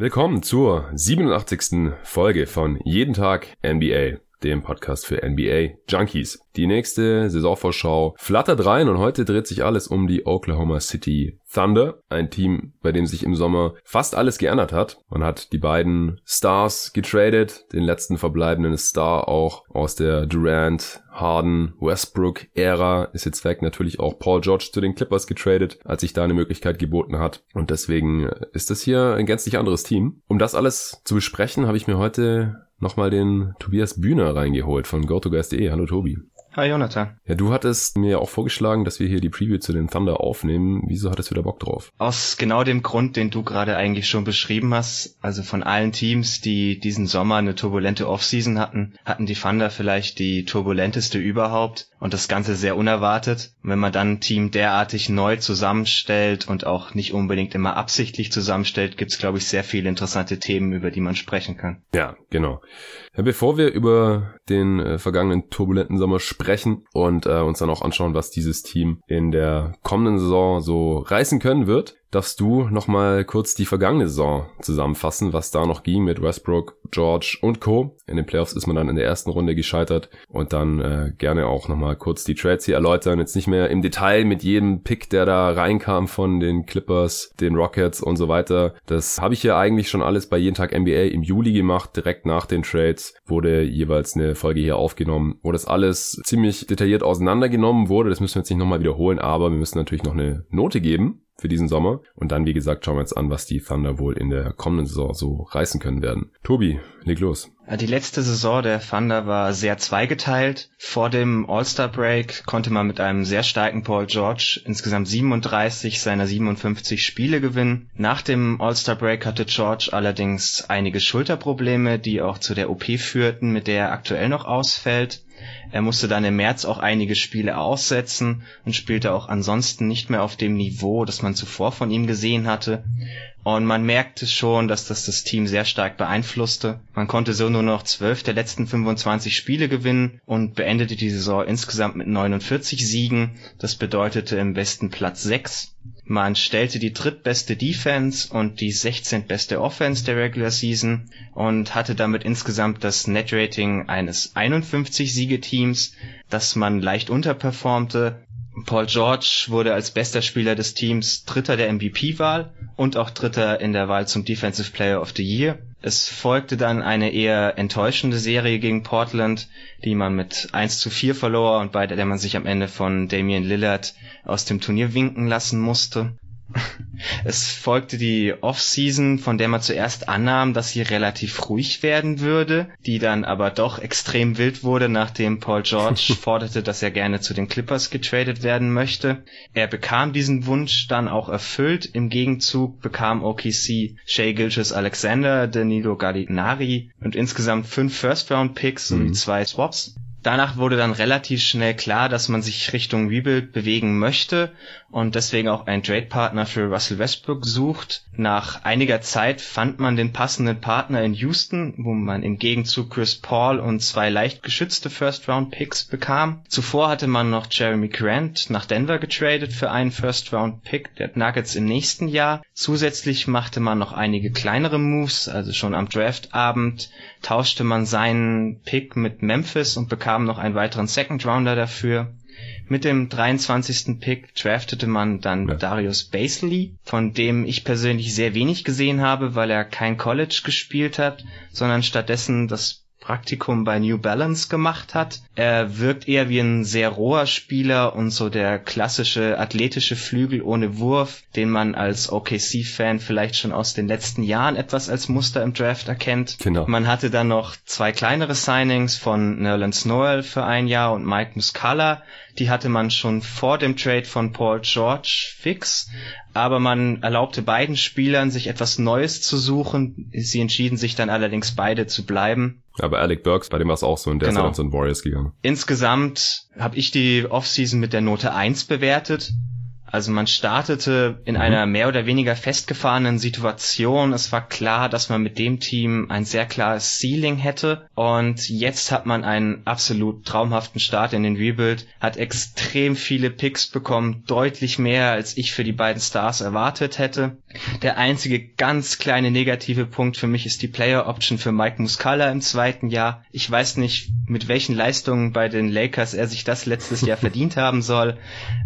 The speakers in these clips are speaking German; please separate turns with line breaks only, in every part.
Willkommen zur 87. Folge von Jeden Tag NBA, dem Podcast für NBA Junkies. Die nächste Saisonvorschau flattert rein und heute dreht sich alles um die Oklahoma City Thunder, ein Team, bei dem sich im Sommer fast alles geändert hat. Man hat die beiden Stars getradet, den letzten verbleibenden Star auch aus der Durant, Harden, Westbrook Ära ist jetzt weg. Natürlich auch Paul George zu den Clippers getradet, als sich da eine Möglichkeit geboten hat. Und deswegen ist das hier ein gänzlich anderes Team. Um das alles zu besprechen, habe ich mir heute nochmal den Tobias Bühner reingeholt von GoToGuys.de. Hallo Tobi.
Hi Jonathan.
Ja, du hattest mir auch vorgeschlagen, dass wir hier die Preview zu den Thunder aufnehmen. Wieso hattest du da Bock drauf?
Aus genau dem Grund, den du gerade eigentlich schon beschrieben hast. Also von allen Teams, die diesen Sommer eine turbulente Offseason hatten, hatten die Thunder vielleicht die turbulenteste überhaupt und das Ganze sehr unerwartet. Und wenn man dann ein Team derartig neu zusammenstellt und auch nicht unbedingt immer absichtlich zusammenstellt, gibt's glaube ich sehr viele interessante Themen, über die man sprechen kann.
Ja, genau. Ja, bevor wir über den äh, vergangenen turbulenten Sommer sprechen, sprechen und äh, uns dann auch anschauen, was dieses Team in der kommenden Saison so reißen können wird darfst du nochmal kurz die vergangene Saison zusammenfassen, was da noch ging mit Westbrook, George und Co. In den Playoffs ist man dann in der ersten Runde gescheitert und dann äh, gerne auch nochmal kurz die Trades hier erläutern. Jetzt nicht mehr im Detail mit jedem Pick, der da reinkam von den Clippers, den Rockets und so weiter. Das habe ich ja eigentlich schon alles bei jeden Tag NBA im Juli gemacht. Direkt nach den Trades wurde jeweils eine Folge hier aufgenommen, wo das alles ziemlich detailliert auseinandergenommen wurde. Das müssen wir jetzt nicht nochmal wiederholen, aber wir müssen natürlich noch eine Note geben für diesen Sommer. Und dann, wie gesagt, schauen wir jetzt an, was die Thunder wohl in der kommenden Saison so reißen können werden. Tobi, leg los.
Die letzte Saison der Thunder war sehr zweigeteilt. Vor dem All-Star-Break konnte man mit einem sehr starken Paul George insgesamt 37 seiner 57 Spiele gewinnen. Nach dem All-Star-Break hatte George allerdings einige Schulterprobleme, die auch zu der OP führten, mit der er aktuell noch ausfällt. Er musste dann im März auch einige Spiele aussetzen und spielte auch ansonsten nicht mehr auf dem Niveau, das man zuvor von ihm gesehen hatte. Und man merkte schon, dass das das Team sehr stark beeinflusste. Man konnte so nur noch zwölf der letzten 25 Spiele gewinnen und beendete die Saison insgesamt mit 49 Siegen. Das bedeutete im Westen Platz 6. Man stellte die drittbeste Defense und die 16. beste Offense der Regular Season und hatte damit insgesamt das Net Rating eines 51 Siegeteams, das man leicht unterperformte. Paul George wurde als bester Spieler des Teams Dritter der MVP-Wahl und auch Dritter in der Wahl zum Defensive Player of the Year. Es folgte dann eine eher enttäuschende Serie gegen Portland, die man mit 1 zu 4 verlor und bei der man sich am Ende von Damian Lillard aus dem Turnier winken lassen musste. Es folgte die Off-Season, von der man zuerst annahm, dass sie relativ ruhig werden würde, die dann aber doch extrem wild wurde, nachdem Paul George forderte, dass er gerne zu den Clippers getradet werden möchte. Er bekam diesen Wunsch dann auch erfüllt. Im Gegenzug bekam OKC Shea Gilches Alexander, Danilo Gallinari und insgesamt fünf First-Round-Picks sowie mhm. zwei Swaps. Danach wurde dann relativ schnell klar, dass man sich Richtung Rebuild bewegen möchte und deswegen auch einen Trade-Partner für Russell Westbrook sucht. Nach einiger Zeit fand man den passenden Partner in Houston, wo man im Gegenzug Chris Paul und zwei leicht geschützte First-Round-Picks bekam. Zuvor hatte man noch Jeremy Grant nach Denver getradet für einen First-Round-Pick der Nuggets im nächsten Jahr. Zusätzlich machte man noch einige kleinere Moves, also schon am Draftabend tauschte man seinen Pick mit Memphis und bekam noch einen weiteren Second Rounder dafür. Mit dem 23. Pick draftete man dann ja. Darius Basley, von dem ich persönlich sehr wenig gesehen habe, weil er kein College gespielt hat, sondern stattdessen das Praktikum bei New Balance gemacht hat. Er wirkt eher wie ein sehr roher Spieler und so der klassische athletische Flügel ohne Wurf, den man als OKC-Fan vielleicht schon aus den letzten Jahren etwas als Muster im Draft erkennt. Genau. Man hatte dann noch zwei kleinere Signings von Nerlens Noel für ein Jahr und Mike Muscala, die hatte man schon vor dem Trade von Paul George fix, aber man erlaubte beiden Spielern, sich etwas Neues zu suchen. Sie entschieden sich dann allerdings beide zu bleiben.
Aber Alec Burks, bei dem war es auch so und der genau. ist dann zu den Warriors gegangen.
Insgesamt habe ich die Offseason mit der Note 1 bewertet. Also man startete in mhm. einer mehr oder weniger festgefahrenen Situation. Es war klar, dass man mit dem Team ein sehr klares Ceiling hätte. Und jetzt hat man einen absolut traumhaften Start in den Rebuild, hat extrem viele Picks bekommen, deutlich mehr, als ich für die beiden Stars erwartet hätte. Der einzige ganz kleine negative Punkt für mich ist die Player Option für Mike Muscala im zweiten Jahr. Ich weiß nicht, mit welchen Leistungen bei den Lakers er sich das letztes Jahr verdient haben soll,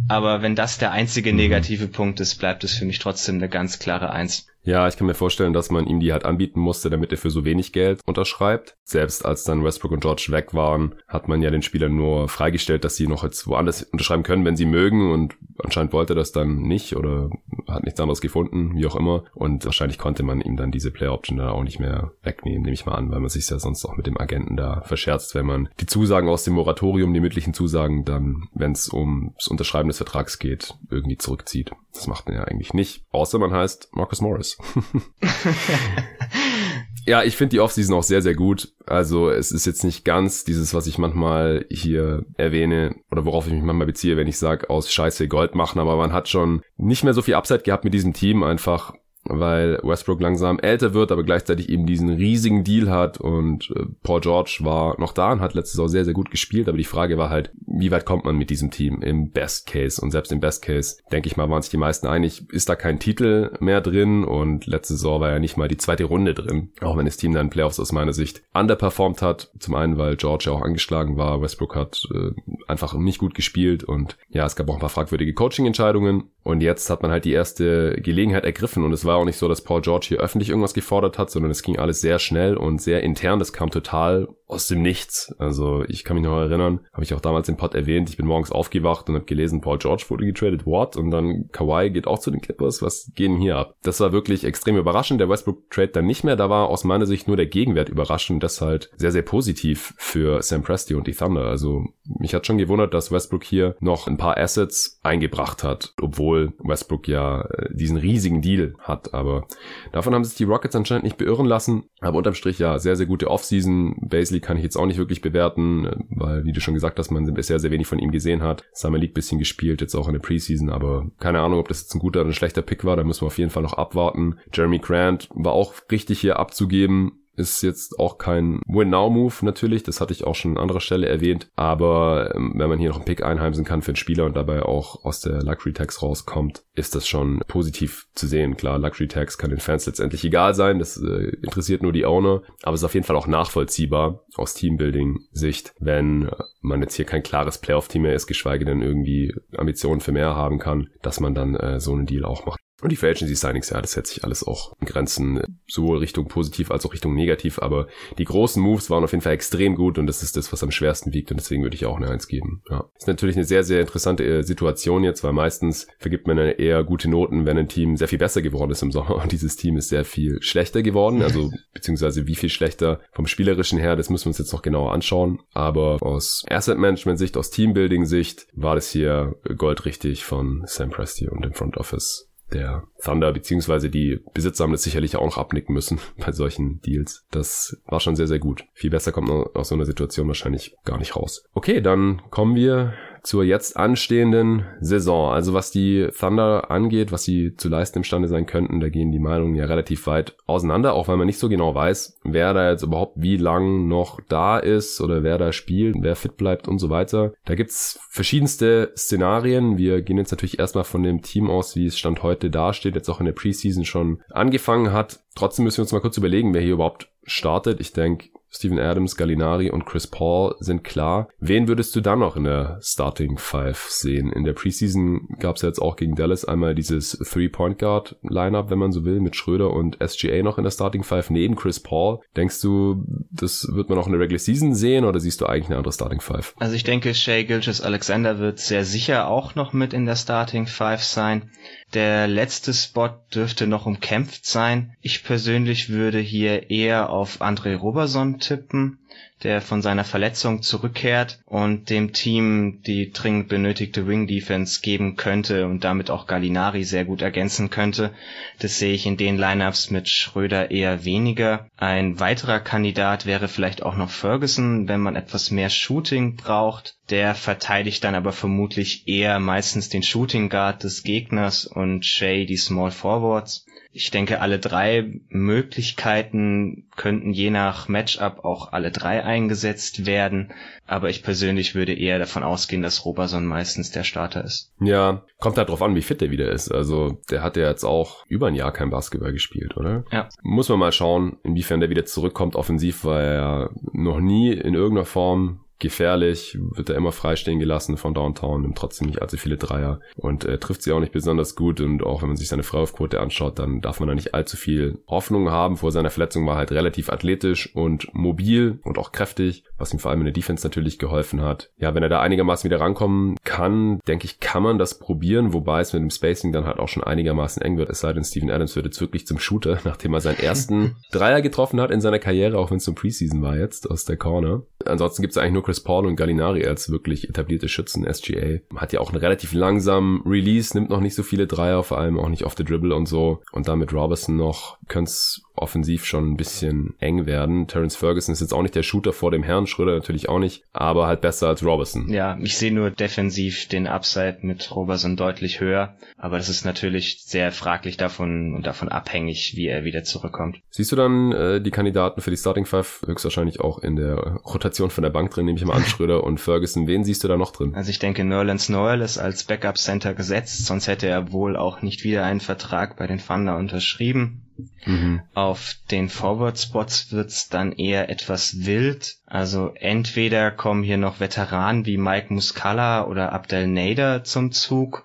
aber wenn das der einzige negative Punkt ist, bleibt es für mich trotzdem eine ganz klare Eins.
Ja, ich kann mir vorstellen, dass man ihm die halt anbieten musste, damit er für so wenig Geld unterschreibt. Selbst als dann Westbrook und George weg waren, hat man ja den Spielern nur freigestellt, dass sie noch jetzt woanders unterschreiben können, wenn sie mögen. Und anscheinend wollte er das dann nicht oder hat nichts anderes gefunden, wie auch immer. Und wahrscheinlich konnte man ihm dann diese Player Option dann auch nicht mehr wegnehmen, nehme ich mal an, weil man sich ja sonst auch mit dem Agenten da verscherzt, wenn man die Zusagen aus dem Moratorium, die mündlichen Zusagen, dann, wenn es ums Unterschreiben des Vertrags geht, irgendwie zurückzieht. Das macht man ja eigentlich nicht, außer man heißt Marcus Morris. ja, ich finde die Offseason auch sehr, sehr gut. Also es ist jetzt nicht ganz dieses, was ich manchmal hier erwähne oder worauf ich mich manchmal beziehe, wenn ich sage, aus Scheiße Gold machen, aber man hat schon nicht mehr so viel Upside gehabt mit diesem Team, einfach weil Westbrook langsam älter wird, aber gleichzeitig eben diesen riesigen Deal hat und äh, Paul George war noch da und hat letztes Saison sehr, sehr gut gespielt, aber die Frage war halt, wie weit kommt man mit diesem Team im Best Case? Und selbst im Best Case, denke ich mal, waren sich die meisten einig, ist da kein Titel mehr drin und letzte Saison war ja nicht mal die zweite Runde drin, auch wenn das Team dann Playoffs aus meiner Sicht underperformed hat, zum einen, weil George ja auch angeschlagen war, Westbrook hat äh, einfach nicht gut gespielt und ja, es gab auch ein paar fragwürdige Coaching-Entscheidungen und jetzt hat man halt die erste Gelegenheit ergriffen und es war auch nicht so, dass Paul George hier öffentlich irgendwas gefordert hat, sondern es ging alles sehr schnell und sehr intern. Das kam total aus dem Nichts. Also ich kann mich noch erinnern, habe ich auch damals im Pod erwähnt, ich bin morgens aufgewacht und habe gelesen, Paul George wurde getradet, what? Und dann Kawhi geht auch zu den Clippers, was gehen hier ab? Das war wirklich extrem überraschend. Der Westbrook-Trade dann nicht mehr, da war aus meiner Sicht nur der Gegenwert überraschend, das halt sehr, sehr positiv für Sam Presti und die Thunder. Also mich hat schon gewundert, dass Westbrook hier noch ein paar Assets eingebracht hat, obwohl Westbrook ja äh, diesen riesigen Deal hat. Aber davon haben sich die Rockets anscheinend nicht beirren lassen. Aber unterm Strich ja sehr, sehr gute Offseason. Basely kann ich jetzt auch nicht wirklich bewerten, weil, wie du schon gesagt hast, man bisher sehr wenig von ihm gesehen hat. Summer League bisschen gespielt, jetzt auch in der Preseason, aber keine Ahnung, ob das jetzt ein guter oder ein schlechter Pick war. Da müssen wir auf jeden Fall noch abwarten. Jeremy Grant war auch richtig hier abzugeben ist jetzt auch kein Win-Now-Move natürlich, das hatte ich auch schon an anderer Stelle erwähnt, aber ähm, wenn man hier noch einen Pick einheimsen kann für einen Spieler und dabei auch aus der Luxury-Tax rauskommt, ist das schon positiv zu sehen. Klar, Luxury-Tax kann den Fans letztendlich egal sein, das äh, interessiert nur die Owner, aber es ist auf jeden Fall auch nachvollziehbar aus Teambuilding-Sicht, wenn man jetzt hier kein klares Playoff-Team mehr ist, geschweige denn irgendwie Ambitionen für mehr haben kann, dass man dann äh, so einen Deal auch macht. Und die Free Agency Signings, ja, das hält sich alles auch in Grenzen, sowohl Richtung positiv als auch Richtung negativ, aber die großen Moves waren auf jeden Fall extrem gut und das ist das, was am schwersten wiegt und deswegen würde ich auch eine Eins geben. Ja. Ist natürlich eine sehr, sehr interessante äh, Situation jetzt, weil meistens vergibt man eher gute Noten, wenn ein Team sehr viel besser geworden ist im Sommer und dieses Team ist sehr viel schlechter geworden, also beziehungsweise wie viel schlechter vom spielerischen her, das müssen wir uns jetzt noch genauer anschauen, aber aus Asset Management Sicht, aus Teambuilding Sicht war das hier goldrichtig von Sam Presti und dem Front Office der Thunder, beziehungsweise die Besitzer haben das sicherlich auch noch abnicken müssen bei solchen Deals. Das war schon sehr, sehr gut. Viel besser kommt man aus so einer Situation wahrscheinlich gar nicht raus. Okay, dann kommen wir zur jetzt anstehenden Saison. Also was die Thunder angeht, was sie zu leisten imstande sein könnten, da gehen die Meinungen ja relativ weit auseinander, auch weil man nicht so genau weiß, wer da jetzt überhaupt wie lang noch da ist oder wer da spielt, wer fit bleibt und so weiter. Da gibt's verschiedenste Szenarien. Wir gehen jetzt natürlich erstmal von dem Team aus, wie es Stand heute dasteht, jetzt auch in der Preseason schon angefangen hat. Trotzdem müssen wir uns mal kurz überlegen, wer hier überhaupt startet. Ich denke, Steven Adams, Gallinari und Chris Paul sind klar. Wen würdest du dann noch in der Starting Five sehen? In der Preseason gab es ja jetzt auch gegen Dallas einmal dieses Three-Point-Guard-Lineup, wenn man so will, mit Schröder und SGA noch in der Starting Five neben Chris Paul. Denkst du, das wird man auch in der Regular Season sehen oder siehst du eigentlich eine andere Starting Five?
Also ich denke, Shea Gilches Alexander wird sehr sicher auch noch mit in der Starting Five sein. Der letzte Spot dürfte noch umkämpft sein. Ich persönlich würde hier eher auf André Roberson tippen. Der von seiner Verletzung zurückkehrt und dem Team die dringend benötigte Wing Defense geben könnte und damit auch Gallinari sehr gut ergänzen könnte. Das sehe ich in den Lineups mit Schröder eher weniger. Ein weiterer Kandidat wäre vielleicht auch noch Ferguson, wenn man etwas mehr Shooting braucht. Der verteidigt dann aber vermutlich eher meistens den Shooting Guard des Gegners und Shay die Small Forwards. Ich denke, alle drei Möglichkeiten könnten je nach Matchup auch alle drei eingesetzt werden. Aber ich persönlich würde eher davon ausgehen, dass Roberson meistens der Starter ist.
Ja, kommt halt drauf an, wie fit der wieder ist. Also der hat ja jetzt auch über ein Jahr kein Basketball gespielt, oder?
Ja.
Muss man mal schauen, inwiefern der wieder zurückkommt offensiv, weil er noch nie in irgendeiner Form gefährlich, wird er immer freistehen gelassen von Downtown, nimmt trotzdem nicht allzu viele Dreier und äh, trifft sie auch nicht besonders gut und auch wenn man sich seine Freiwurfquote anschaut, dann darf man da nicht allzu viel Hoffnung haben. Vor seiner Verletzung war er halt relativ athletisch und mobil und auch kräftig, was ihm vor allem in der Defense natürlich geholfen hat. Ja, wenn er da einigermaßen wieder rankommen kann, denke ich, kann man das probieren, wobei es mit dem Spacing dann halt auch schon einigermaßen eng wird, es sei denn, Steven Adams wird jetzt wirklich zum Shooter, nachdem er seinen ersten Dreier getroffen hat in seiner Karriere, auch wenn es zum Preseason war jetzt aus der Corner. Ansonsten gibt es eigentlich nur Chris Paul und Gallinari als wirklich etablierte Schützen. SGA hat ja auch einen relativ langsamen Release, nimmt noch nicht so viele Dreier, vor allem auch nicht off the dribble und so. Und damit Robertson noch könnte offensiv schon ein bisschen eng werden. Terence Ferguson ist jetzt auch nicht der Shooter vor dem Herrn, Schröder natürlich auch nicht, aber halt besser als Robertson.
Ja, ich sehe nur defensiv den Upside mit Robertson deutlich höher, aber das ist natürlich sehr fraglich davon und davon abhängig, wie er wieder zurückkommt.
Siehst du dann äh, die Kandidaten für die Starting Five höchstwahrscheinlich auch in der Rotation von der Bank drin, nehme ich mal an, Schröder und Ferguson. Wen siehst du da noch drin?
Also ich denke, Nerlens Noel ist als Backup Center gesetzt, sonst hätte er wohl auch nicht wieder einen Vertrag bei den Thunder unterschrieben. Mhm. Auf den Forward Spots wird's dann eher etwas wild. Also entweder kommen hier noch Veteranen wie Mike Muscala oder Abdel Nader zum Zug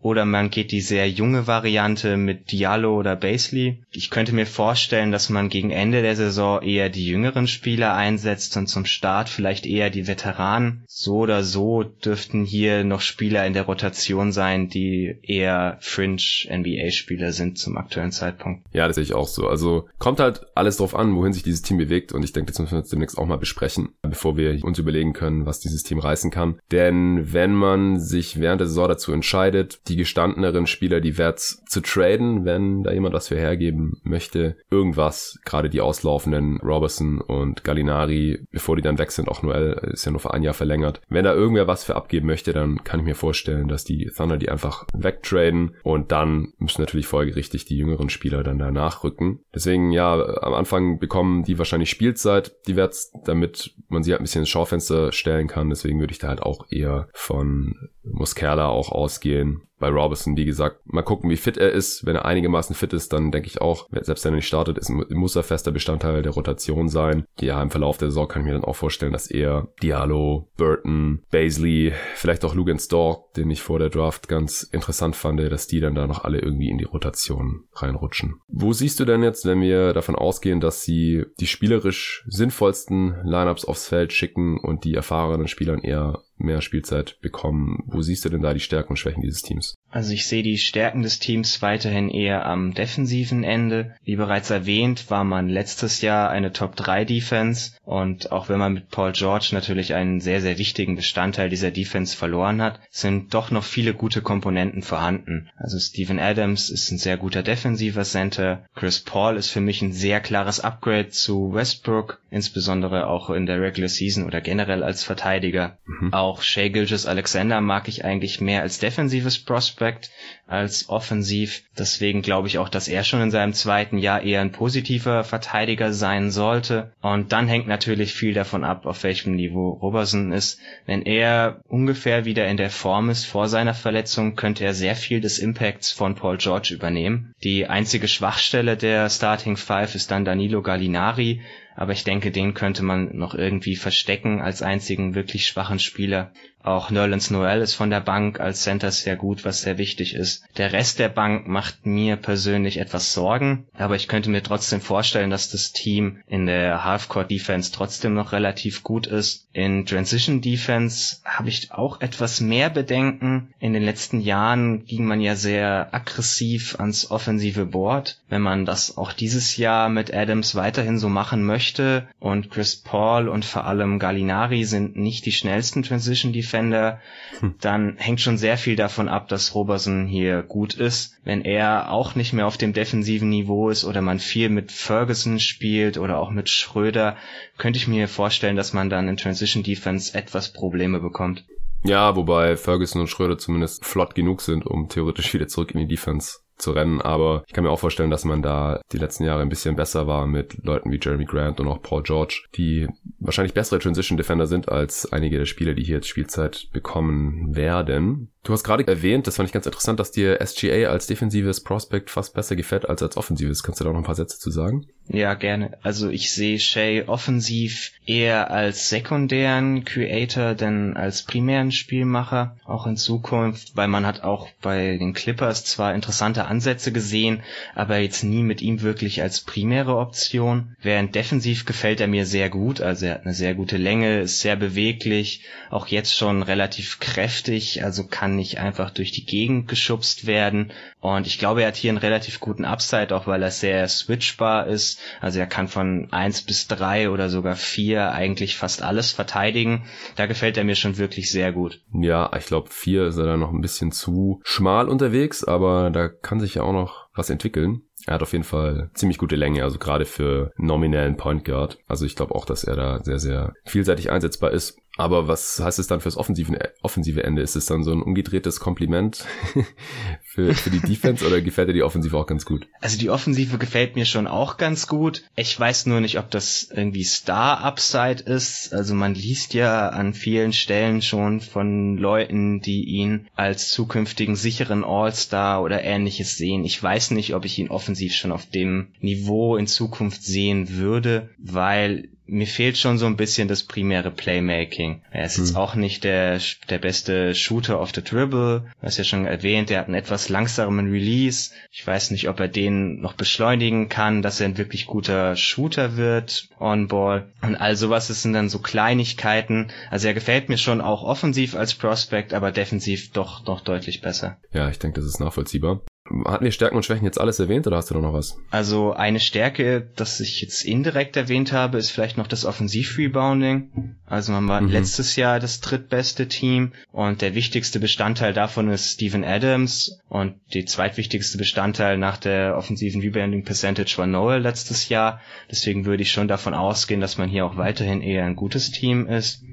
oder man geht die sehr junge Variante mit Diallo oder Basley. Ich könnte mir vorstellen, dass man gegen Ende der Saison eher die jüngeren Spieler einsetzt und zum Start vielleicht eher die Veteranen. So oder so dürften hier noch Spieler in der Rotation sein, die eher Fringe NBA-Spieler sind zum aktuellen Zeitpunkt.
Ja, das sehe ich auch so. Also kommt halt alles drauf an, wohin sich dieses Team bewegt und ich denke, das müssen wir uns demnächst auch mal besprechen, bevor wir uns überlegen können, was dieses Team reißen kann. Denn wenn man sich während der Saison dazu entscheidet, die gestandeneren Spieler, die Werts zu traden, wenn da jemand was für hergeben möchte. Irgendwas, gerade die auslaufenden Robertson und Gallinari, bevor die dann weg sind, auch Noel ist ja nur für ein Jahr verlängert. Wenn da irgendwer was für abgeben möchte, dann kann ich mir vorstellen, dass die Thunder die einfach wegtraden und dann müssen natürlich folgerichtig die jüngeren Spieler dann danach rücken. Deswegen, ja, am Anfang bekommen die wahrscheinlich Spielzeit, die Werts, damit man sie halt ein bisschen ins Schaufenster stellen kann. Deswegen würde ich da halt auch eher von Muscala auch ausgehen bei Robertson, wie gesagt, mal gucken, wie fit er ist. Wenn er einigermaßen fit ist, dann denke ich auch, selbst wenn er nicht startet, ist, muss er fester Bestandteil der Rotation sein. Ja, im Verlauf der Saison kann ich mir dann auch vorstellen, dass er Diallo, Burton, Baisley, vielleicht auch Lugan Stork, den ich vor der Draft ganz interessant fand, dass die dann da noch alle irgendwie in die Rotation reinrutschen. Wo siehst du denn jetzt, wenn wir davon ausgehen, dass sie die spielerisch sinnvollsten Lineups aufs Feld schicken und die erfahrenen Spielern eher mehr Spielzeit bekommen. Wo siehst du denn da die Stärken und Schwächen dieses Teams?
Also ich sehe die Stärken des Teams weiterhin eher am defensiven Ende. Wie bereits erwähnt, war man letztes Jahr eine Top 3 Defense und auch wenn man mit Paul George natürlich einen sehr, sehr wichtigen Bestandteil dieser Defense verloren hat, sind doch noch viele gute Komponenten vorhanden. Also Steven Adams ist ein sehr guter defensiver Center. Chris Paul ist für mich ein sehr klares Upgrade zu Westbrook, insbesondere auch in der Regular Season oder generell als Verteidiger. Mhm. Auch Shea Gilgis Alexander mag ich eigentlich mehr als defensives Prospect als offensiv. Deswegen glaube ich auch, dass er schon in seinem zweiten Jahr eher ein positiver Verteidiger sein sollte. Und dann hängt natürlich viel davon ab, auf welchem Niveau Roberson ist. Wenn er ungefähr wieder in der Form ist vor seiner Verletzung, könnte er sehr viel des Impacts von Paul George übernehmen. Die einzige Schwachstelle der Starting Five ist dann Danilo Gallinari, aber ich denke, den könnte man noch irgendwie verstecken als einzigen wirklich schwachen Spieler. Auch Nerlens Noel ist von der Bank als Center sehr gut, was sehr wichtig ist. Der Rest der Bank macht mir persönlich etwas Sorgen, aber ich könnte mir trotzdem vorstellen, dass das Team in der Halfcourt Defense trotzdem noch relativ gut ist. In Transition Defense habe ich auch etwas mehr Bedenken. In den letzten Jahren ging man ja sehr aggressiv ans offensive Board. Wenn man das auch dieses Jahr mit Adams weiterhin so machen möchte und Chris Paul und vor allem Gallinari sind nicht die schnellsten Transition Defense Defender, hm. dann hängt schon sehr viel davon ab, dass Roberson hier gut ist. Wenn er auch nicht mehr auf dem defensiven Niveau ist oder man viel mit Ferguson spielt oder auch mit Schröder, könnte ich mir vorstellen, dass man dann in Transition Defense etwas Probleme bekommt.
Ja, wobei Ferguson und Schröder zumindest flott genug sind, um theoretisch wieder zurück in die Defense zu rennen, aber ich kann mir auch vorstellen, dass man da die letzten Jahre ein bisschen besser war mit Leuten wie Jeremy Grant und auch Paul George, die wahrscheinlich bessere Transition Defender sind als einige der Spieler, die hier jetzt Spielzeit bekommen werden. Du hast gerade erwähnt, das fand ich ganz interessant, dass dir SGA als defensives Prospect fast besser gefällt als als offensives. Kannst du da noch ein paar Sätze zu sagen?
Ja, gerne. Also ich sehe Shay offensiv eher als sekundären Creator denn als primären Spielmacher, auch in Zukunft, weil man hat auch bei den Clippers zwar interessante Ansätze gesehen, aber jetzt nie mit ihm wirklich als primäre Option. Während defensiv gefällt er mir sehr gut, also er hat eine sehr gute Länge, ist sehr beweglich, auch jetzt schon relativ kräftig, also kann kann nicht einfach durch die Gegend geschubst werden. Und ich glaube, er hat hier einen relativ guten Upside, auch weil er sehr switchbar ist. Also er kann von eins bis drei oder sogar vier eigentlich fast alles verteidigen. Da gefällt er mir schon wirklich sehr gut.
Ja, ich glaube, vier ist er dann noch ein bisschen zu schmal unterwegs, aber da kann sich ja auch noch was entwickeln. Er hat auf jeden Fall ziemlich gute Länge, also gerade für nominellen Point Guard. Also ich glaube auch, dass er da sehr, sehr vielseitig einsetzbar ist. Aber was heißt es dann fürs offensive, offensive Ende? Ist es dann so ein umgedrehtes Kompliment für, für die Defense oder gefällt dir die Offensive auch ganz gut?
Also die Offensive gefällt mir schon auch ganz gut. Ich weiß nur nicht, ob das irgendwie Star-Upside ist. Also man liest ja an vielen Stellen schon von Leuten, die ihn als zukünftigen sicheren All-Star oder ähnliches sehen. Ich weiß nicht, ob ich ihn offensiv schon auf dem Niveau in Zukunft sehen würde, weil mir fehlt schon so ein bisschen das primäre Playmaking. Er ist jetzt hm. auch nicht der, der beste Shooter of the Dribble. Du hast ja schon erwähnt, er hat einen etwas langsamen Release. Ich weiß nicht, ob er den noch beschleunigen kann, dass er ein wirklich guter Shooter wird on Ball. Und all sowas sind dann so Kleinigkeiten. Also er gefällt mir schon auch offensiv als Prospect, aber defensiv doch noch deutlich besser.
Ja, ich denke, das ist nachvollziehbar. Hatten wir Stärken und Schwächen jetzt alles erwähnt oder hast du da noch was?
Also eine Stärke, das ich jetzt indirekt erwähnt habe, ist vielleicht noch das Offensiv-Rebounding. Also man war mhm. letztes Jahr das drittbeste Team und der wichtigste Bestandteil davon ist Steven Adams und die zweitwichtigste Bestandteil nach der offensiven Rebounding Percentage war Noel letztes Jahr. Deswegen würde ich schon davon ausgehen, dass man hier auch weiterhin eher ein gutes Team ist.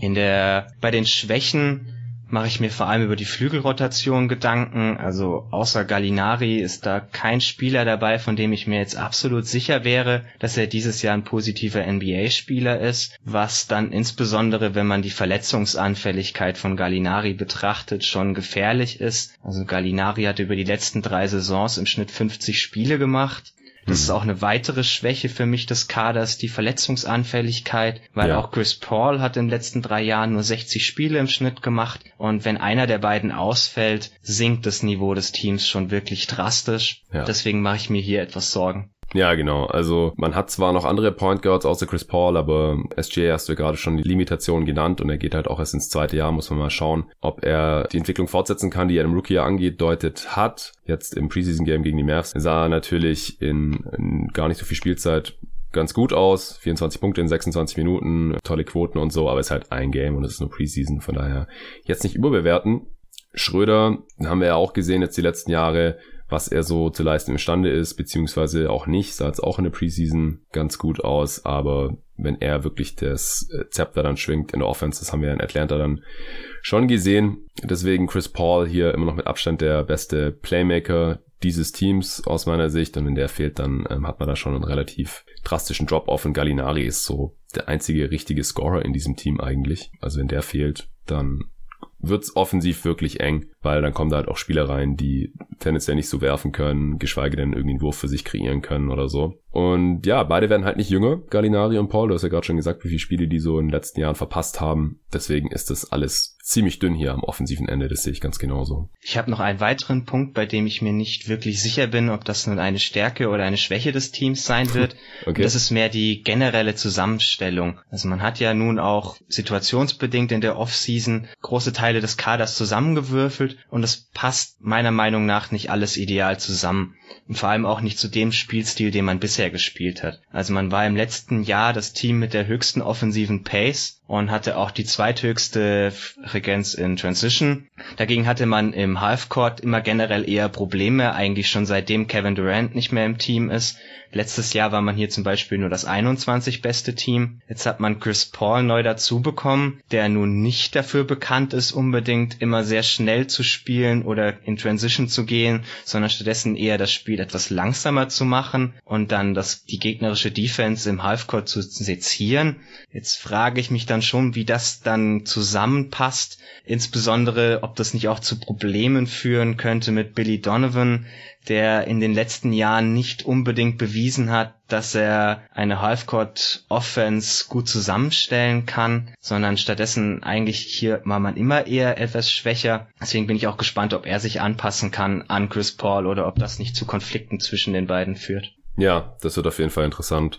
In der, bei den Schwächen mache ich mir vor allem über die Flügelrotation Gedanken. Also außer Gallinari ist da kein Spieler dabei, von dem ich mir jetzt absolut sicher wäre, dass er dieses Jahr ein positiver NBA-Spieler ist, was dann insbesondere, wenn man die Verletzungsanfälligkeit von Gallinari betrachtet, schon gefährlich ist. Also Gallinari hat über die letzten drei Saisons im Schnitt 50 Spiele gemacht. Das ist mhm. auch eine weitere Schwäche für mich des Kaders, die Verletzungsanfälligkeit, weil ja. auch Chris Paul hat in den letzten drei Jahren nur 60 Spiele im Schnitt gemacht und wenn einer der beiden ausfällt, sinkt das Niveau des Teams schon wirklich drastisch. Ja. Deswegen mache ich mir hier etwas Sorgen.
Ja, genau. Also man hat zwar noch andere Point Guards außer Chris Paul, aber SGA hast du gerade schon die Limitation genannt und er geht halt auch erst ins zweite Jahr, muss man mal schauen, ob er die Entwicklung fortsetzen kann, die er im Rookie-Jahr angedeutet hat. Jetzt im Preseason-Game gegen die Mavs sah er natürlich in, in gar nicht so viel Spielzeit ganz gut aus. 24 Punkte in 26 Minuten, tolle Quoten und so, aber es ist halt ein Game und es ist nur Preseason, von daher jetzt nicht überbewerten. Schröder haben wir ja auch gesehen jetzt die letzten Jahre, was er so zu leisten imstande ist, beziehungsweise auch nicht, sah es auch in der Preseason ganz gut aus, aber wenn er wirklich das äh, Zepter dann schwingt in der Offense, das haben wir in Atlanta dann schon gesehen. Deswegen Chris Paul hier immer noch mit Abstand der beste Playmaker dieses Teams aus meiner Sicht und wenn der fehlt, dann ähm, hat man da schon einen relativ drastischen Drop-off und Gallinari ist so der einzige richtige Scorer in diesem Team eigentlich. Also wenn der fehlt, dann wird's offensiv wirklich eng, weil dann kommen da halt auch Spieler rein, die tendenziell nicht so werfen können, geschweige denn irgendwie einen Wurf für sich kreieren können oder so. Und ja, beide werden halt nicht jünger, Gallinari und Paul. Du hast ja gerade schon gesagt, wie viele Spiele die so in den letzten Jahren verpasst haben. Deswegen ist das alles ziemlich dünn hier am offensiven Ende, das sehe ich ganz genauso.
Ich habe noch einen weiteren Punkt, bei dem ich mir nicht wirklich sicher bin, ob das nun eine Stärke oder eine Schwäche des Teams sein wird. okay. Und das ist mehr die generelle Zusammenstellung. Also man hat ja nun auch situationsbedingt in der Offseason große Teile des Kaders zusammengewürfelt und es passt meiner Meinung nach nicht alles ideal zusammen. Und vor allem auch nicht zu dem Spielstil, den man bisher gespielt hat. Also man war im letzten Jahr das Team mit der höchsten offensiven Pace und hatte auch die zweithöchste Frequenz in Transition. Dagegen hatte man im Halfcourt immer generell eher Probleme, eigentlich schon seitdem Kevin Durant nicht mehr im Team ist. Letztes Jahr war man hier zum Beispiel nur das 21 beste Team. Jetzt hat man Chris Paul neu dazu bekommen, der nun nicht dafür bekannt ist, unbedingt immer sehr schnell zu spielen oder in Transition zu gehen, sondern stattdessen eher das Spiel etwas langsamer zu machen und dann das, die gegnerische Defense im Halfcourt zu sezieren. Jetzt frage ich mich dann schon, wie das dann zusammenpasst, insbesondere ob das nicht auch zu Problemen führen könnte mit Billy Donovan, der in den letzten Jahren nicht unbedingt bewiesen hat, dass er eine Halfcourt Offense gut zusammenstellen kann, sondern stattdessen eigentlich hier war man immer eher etwas schwächer. Deswegen bin ich auch gespannt, ob er sich anpassen kann an Chris Paul oder ob das nicht zu Konflikten zwischen den beiden führt.
Ja, das wird auf jeden Fall interessant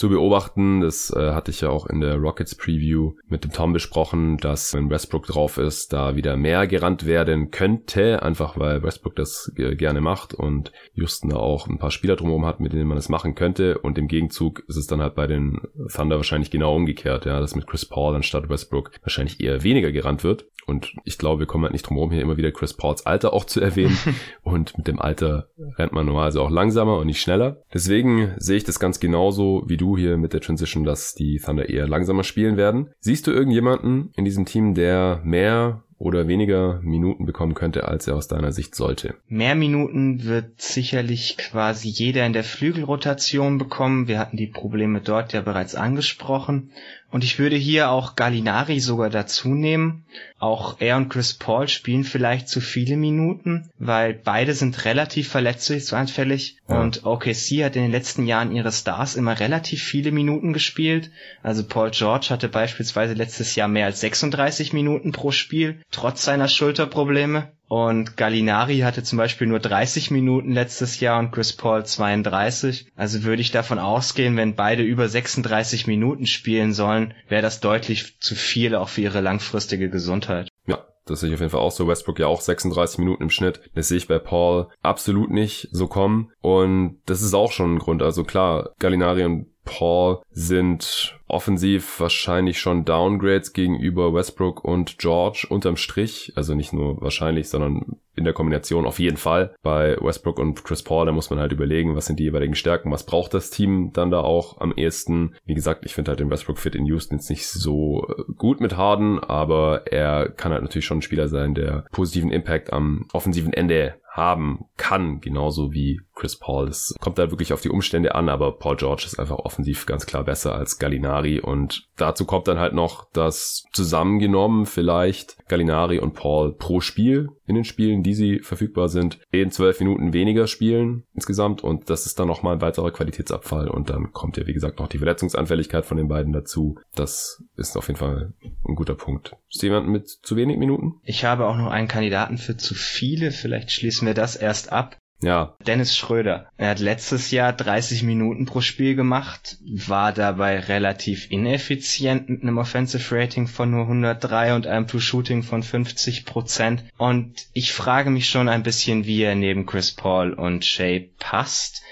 zu beobachten. Das äh, hatte ich ja auch in der Rockets Preview mit dem Tom besprochen, dass wenn Westbrook drauf ist, da wieder mehr gerannt werden könnte, einfach weil Westbrook das gerne macht und Houston da auch ein paar Spieler drumherum hat, mit denen man das machen könnte. Und im Gegenzug ist es dann halt bei den Thunder wahrscheinlich genau umgekehrt, ja, dass mit Chris Paul anstatt Westbrook wahrscheinlich eher weniger gerannt wird. Und ich glaube, wir kommen halt nicht drum herum, hier immer wieder Chris Pauls Alter auch zu erwähnen. und mit dem Alter rennt man normalerweise auch langsamer und nicht schneller. Deswegen sehe ich das ganz genauso wie du hier mit der Transition, dass die Thunder eher langsamer spielen werden. Siehst du irgendjemanden in diesem Team, der mehr oder weniger Minuten bekommen könnte, als er aus deiner Sicht sollte?
Mehr Minuten wird sicherlich quasi jeder in der Flügelrotation bekommen. Wir hatten die Probleme dort ja bereits angesprochen. Und ich würde hier auch Gallinari sogar dazu nehmen. Auch er und Chris Paul spielen vielleicht zu viele Minuten, weil beide sind relativ verletzungsanfällig. Ja. Und OKC hat in den letzten Jahren ihre Stars immer relativ viele Minuten gespielt. Also Paul George hatte beispielsweise letztes Jahr mehr als 36 Minuten pro Spiel, trotz seiner Schulterprobleme. Und Gallinari hatte zum Beispiel nur 30 Minuten letztes Jahr und Chris Paul 32. Also würde ich davon ausgehen, wenn beide über 36 Minuten spielen sollen, wäre das deutlich zu viel auch für ihre langfristige Gesundheit.
Ja, das sehe ich auf jeden Fall auch so. Westbrook ja auch 36 Minuten im Schnitt. Das sehe ich bei Paul absolut nicht so kommen. Und das ist auch schon ein Grund. Also klar, Gallinari und Paul sind offensiv wahrscheinlich schon Downgrades gegenüber Westbrook und George unterm Strich. Also nicht nur wahrscheinlich, sondern in der Kombination auf jeden Fall. Bei Westbrook und Chris Paul, da muss man halt überlegen, was sind die jeweiligen Stärken, was braucht das Team dann da auch am ehesten. Wie gesagt, ich finde halt den Westbrook Fit in Houston jetzt nicht so äh, gut mit Harden, aber er kann halt natürlich schon ein Spieler sein, der positiven Impact am offensiven Ende haben kann, genauso wie Chris Paul. Es kommt da wirklich auf die Umstände an, aber Paul George ist einfach offensiv ganz klar besser als Gallinari und dazu kommt dann halt noch, dass zusammengenommen vielleicht Gallinari und Paul pro Spiel in den Spielen, die sie verfügbar sind, in zwölf Minuten weniger spielen insgesamt und das ist dann nochmal ein weiterer Qualitätsabfall und dann kommt ja wie gesagt noch die Verletzungsanfälligkeit von den beiden dazu. Das ist auf jeden Fall ein guter Punkt. Ist jemand mit zu wenig Minuten?
Ich habe auch noch einen Kandidaten für zu viele, vielleicht schließen wir das erst ab.
Ja.
Dennis Schröder. Er hat letztes Jahr 30 Minuten pro Spiel gemacht, war dabei relativ ineffizient mit einem Offensive Rating von nur 103 und einem True Shooting von 50 Prozent. Und ich frage mich schon ein bisschen, wie er neben Chris Paul und Shea passt,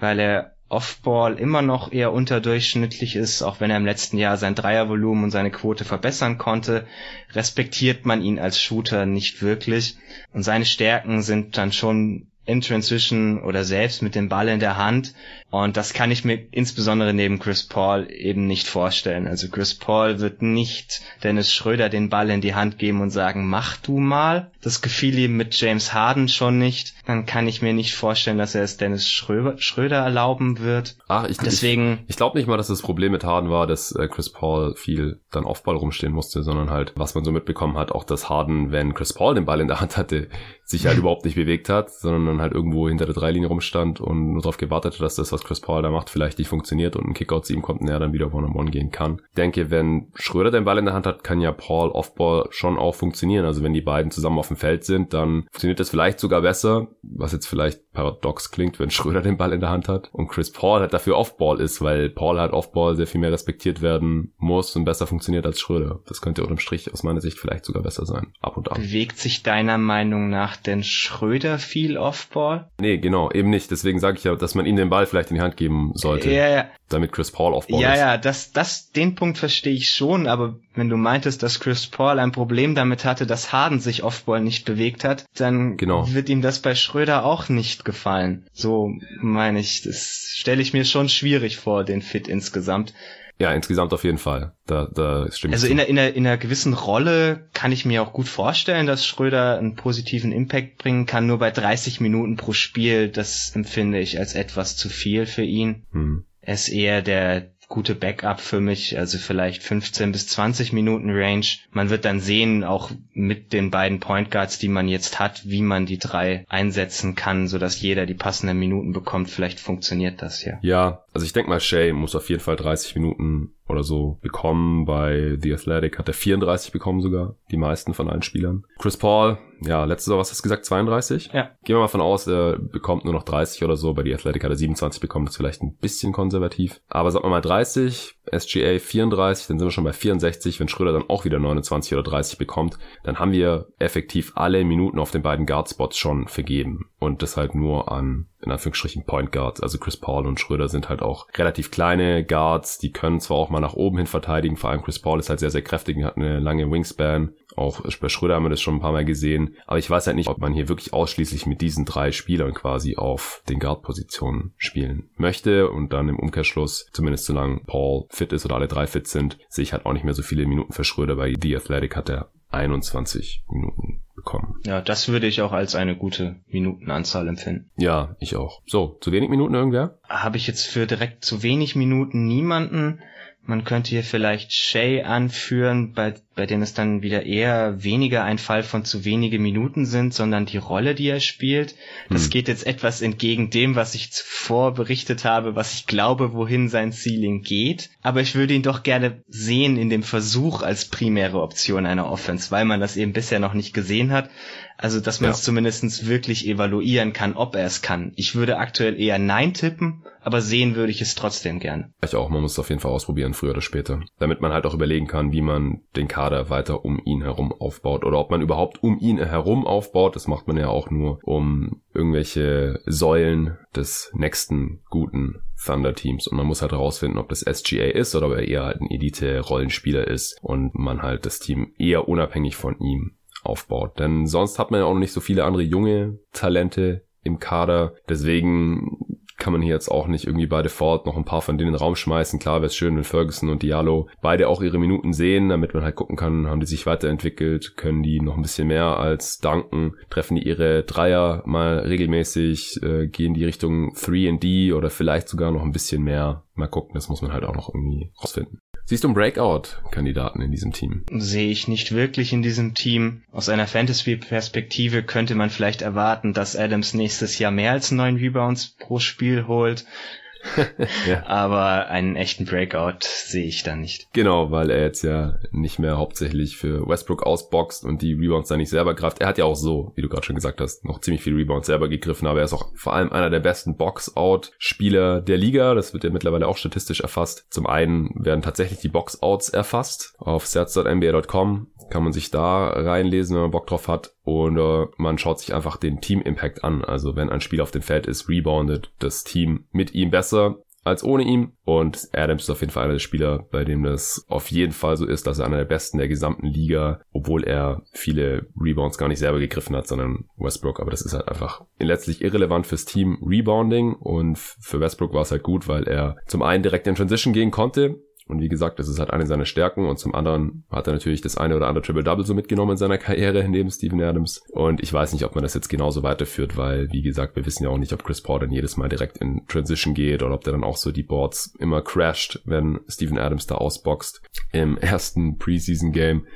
weil er Offball immer noch eher unterdurchschnittlich ist, auch wenn er im letzten Jahr sein Dreiervolumen und seine Quote verbessern konnte, respektiert man ihn als Shooter nicht wirklich. Und seine Stärken sind dann schon in Transition oder selbst mit dem Ball in der Hand. Und das kann ich mir insbesondere neben Chris Paul eben nicht vorstellen. Also Chris Paul wird nicht Dennis Schröder den Ball in die Hand geben und sagen, mach du mal. Das gefiel ihm mit James Harden schon nicht. Dann kann ich mir nicht vorstellen, dass er es Dennis Schröder, Schröder erlauben wird.
Ach, ich, Deswegen, ich, ich glaube nicht mal, dass das Problem mit Harden war, dass äh, Chris Paul viel dann auf Ball rumstehen musste, sondern halt, was man so mitbekommen hat, auch dass Harden, wenn Chris Paul den Ball in der Hand hatte, sich halt überhaupt nicht bewegt hat, sondern dann halt irgendwo hinter der Dreilinie rumstand und nur darauf gewartet hat, dass das, was Chris Paul da macht, vielleicht nicht funktioniert und ein Kickout zu ihm kommt und er dann wieder One-on-One gehen kann. Ich denke, wenn Schröder den Ball in der Hand hat, kann ja Paul Offball schon auch funktionieren. Also wenn die beiden zusammen auf dem Feld sind, dann funktioniert das vielleicht sogar besser, was jetzt vielleicht paradox klingt, wenn Schröder den Ball in der Hand hat und Chris Paul halt dafür Offball ist, weil Paul halt Offball sehr viel mehr respektiert werden muss und besser funktioniert als Schröder. Das könnte unterm Strich aus meiner Sicht vielleicht sogar besser sein. Ab und an.
Bewegt sich deiner Meinung nach denn Schröder viel Offball?
Nee, genau, eben nicht. Deswegen sage ich ja, dass man ihm den Ball vielleicht in die Hand geben sollte.
Ja, ja.
Damit Chris Paul Offball
ja, ist. Ja, ja, das, das, den Punkt verstehe ich schon, aber wenn du meintest, dass Chris Paul ein Problem damit hatte, dass Harden sich Offball nicht bewegt hat, dann genau. wird ihm das bei Schröder auch nicht gefallen. So meine ich, das stelle ich mir schon schwierig vor, den Fit insgesamt.
Ja, insgesamt auf jeden Fall. Da, da stimmt
Also in einer, in, einer, in einer gewissen Rolle kann ich mir auch gut vorstellen, dass Schröder einen positiven Impact bringen kann. Nur bei 30 Minuten pro Spiel, das empfinde ich als etwas zu viel für ihn. Hm. Er ist eher der gute Backup für mich, also vielleicht 15 bis 20 Minuten Range. Man wird dann sehen, auch mit den beiden Point Guards, die man jetzt hat, wie man die drei einsetzen kann, sodass jeder die passenden Minuten bekommt. Vielleicht funktioniert das ja.
Ja, also ich denke mal, Shay muss auf jeden Fall 30 Minuten oder so bekommen. Bei The Athletic hat er 34 bekommen sogar, die meisten von allen Spielern. Chris Paul, ja, letztes Jahr, was hast du gesagt, 32?
Ja.
Gehen wir mal von aus, er bekommt nur noch 30 oder so. Bei The Athletic hat er 27 bekommen, ist vielleicht ein bisschen konservativ. Aber sagen wir mal 30, SGA 34, dann sind wir schon bei 64. Wenn Schröder dann auch wieder 29 oder 30 bekommt, dann haben wir effektiv alle Minuten auf den beiden Guard-Spots schon vergeben. Und das halt nur an, in Anführungsstrichen, Point Guards. Also Chris Paul und Schröder sind halt auch relativ kleine Guards, die können zwar auch mal nach oben hin verteidigen, vor allem Chris Paul ist halt sehr, sehr kräftig und hat eine lange Wingspan. Auch bei Schröder haben wir das schon ein paar Mal gesehen. Aber ich weiß halt nicht, ob man hier wirklich ausschließlich mit diesen drei Spielern quasi auf den Guard-Positionen spielen möchte. Und dann im Umkehrschluss, zumindest solange Paul fit ist oder alle drei fit sind, sehe ich halt auch nicht mehr so viele Minuten für Schröder. Bei The Athletic hat er 21 Minuten bekommen.
Ja, das würde ich auch als eine gute Minutenanzahl empfinden.
Ja, ich auch. So, zu wenig Minuten irgendwer?
Habe ich jetzt für direkt zu wenig Minuten niemanden. Man könnte hier vielleicht Shay anführen, bei, bei dem es dann wieder eher weniger ein Fall von zu wenige Minuten sind, sondern die Rolle, die er spielt. Das hm. geht jetzt etwas entgegen dem, was ich zuvor berichtet habe, was ich glaube, wohin sein Ceiling geht. Aber ich würde ihn doch gerne sehen in dem Versuch als primäre Option einer Offense, weil man das eben bisher noch nicht gesehen hat. Also, dass man ja. es zumindest wirklich evaluieren kann, ob er es kann. Ich würde aktuell eher Nein tippen, aber sehen würde ich es trotzdem gerne.
Ich auch, man muss es auf jeden Fall ausprobieren, früher oder später. Damit man halt auch überlegen kann, wie man den Kader weiter um ihn herum aufbaut. Oder ob man überhaupt um ihn herum aufbaut. Das macht man ja auch nur, um irgendwelche Säulen des nächsten guten Thunder-Teams und man muss halt herausfinden, ob das SGA ist oder ob er eher halt ein Elite-Rollenspieler ist und man halt das Team eher unabhängig von ihm aufbaut. Denn sonst hat man ja auch noch nicht so viele andere junge Talente im Kader. Deswegen kann man hier jetzt auch nicht irgendwie bei Default noch ein paar von denen in den Raum schmeißen. Klar wäre es schön, wenn Ferguson und Diallo beide auch ihre Minuten sehen, damit man halt gucken kann, haben die sich weiterentwickelt, können die noch ein bisschen mehr als danken, treffen die ihre Dreier mal regelmäßig, äh, gehen die Richtung 3D oder vielleicht sogar noch ein bisschen mehr. Mal gucken, das muss man halt auch noch irgendwie rausfinden. Siehst du einen Breakout-Kandidaten in diesem Team?
Sehe ich nicht wirklich in diesem Team. Aus einer Fantasy-Perspektive könnte man vielleicht erwarten, dass Adams nächstes Jahr mehr als neun Rebounds pro Spiel holt. ja. Aber einen echten Breakout sehe ich da nicht.
Genau, weil er jetzt ja nicht mehr hauptsächlich für Westbrook ausboxt und die Rebounds da nicht selber greift. Er hat ja auch so, wie du gerade schon gesagt hast, noch ziemlich viele Rebounds selber gegriffen, aber er ist auch vor allem einer der besten Box-Out-Spieler der Liga. Das wird ja mittlerweile auch statistisch erfasst. Zum einen werden tatsächlich die Box-Outs erfasst auf sets.nba.com kann man sich da reinlesen, wenn man Bock drauf hat. Und äh, man schaut sich einfach den Team-Impact an. Also wenn ein Spieler auf dem Feld ist, reboundet das Team mit ihm besser. als ohne ihn. Und Adams ist auf jeden Fall einer der Spieler, bei dem das auf jeden Fall so ist, dass er einer der besten der gesamten Liga, obwohl er viele Rebounds gar nicht selber gegriffen hat, sondern Westbrook. Aber das ist halt einfach letztlich irrelevant fürs Team Rebounding. Und für Westbrook war es halt gut, weil er zum einen direkt in Transition gehen konnte, und wie gesagt, das ist halt eine seiner Stärken. Und zum anderen hat er natürlich das eine oder andere Triple-Double so mitgenommen in seiner Karriere neben Steven Adams. Und ich weiß nicht, ob man das jetzt genauso weiterführt, weil, wie gesagt, wir wissen ja auch nicht, ob Chris Paul dann jedes Mal direkt in Transition geht oder ob der dann auch so die Boards immer crasht, wenn Steven Adams da ausboxt. Im ersten Preseason-Game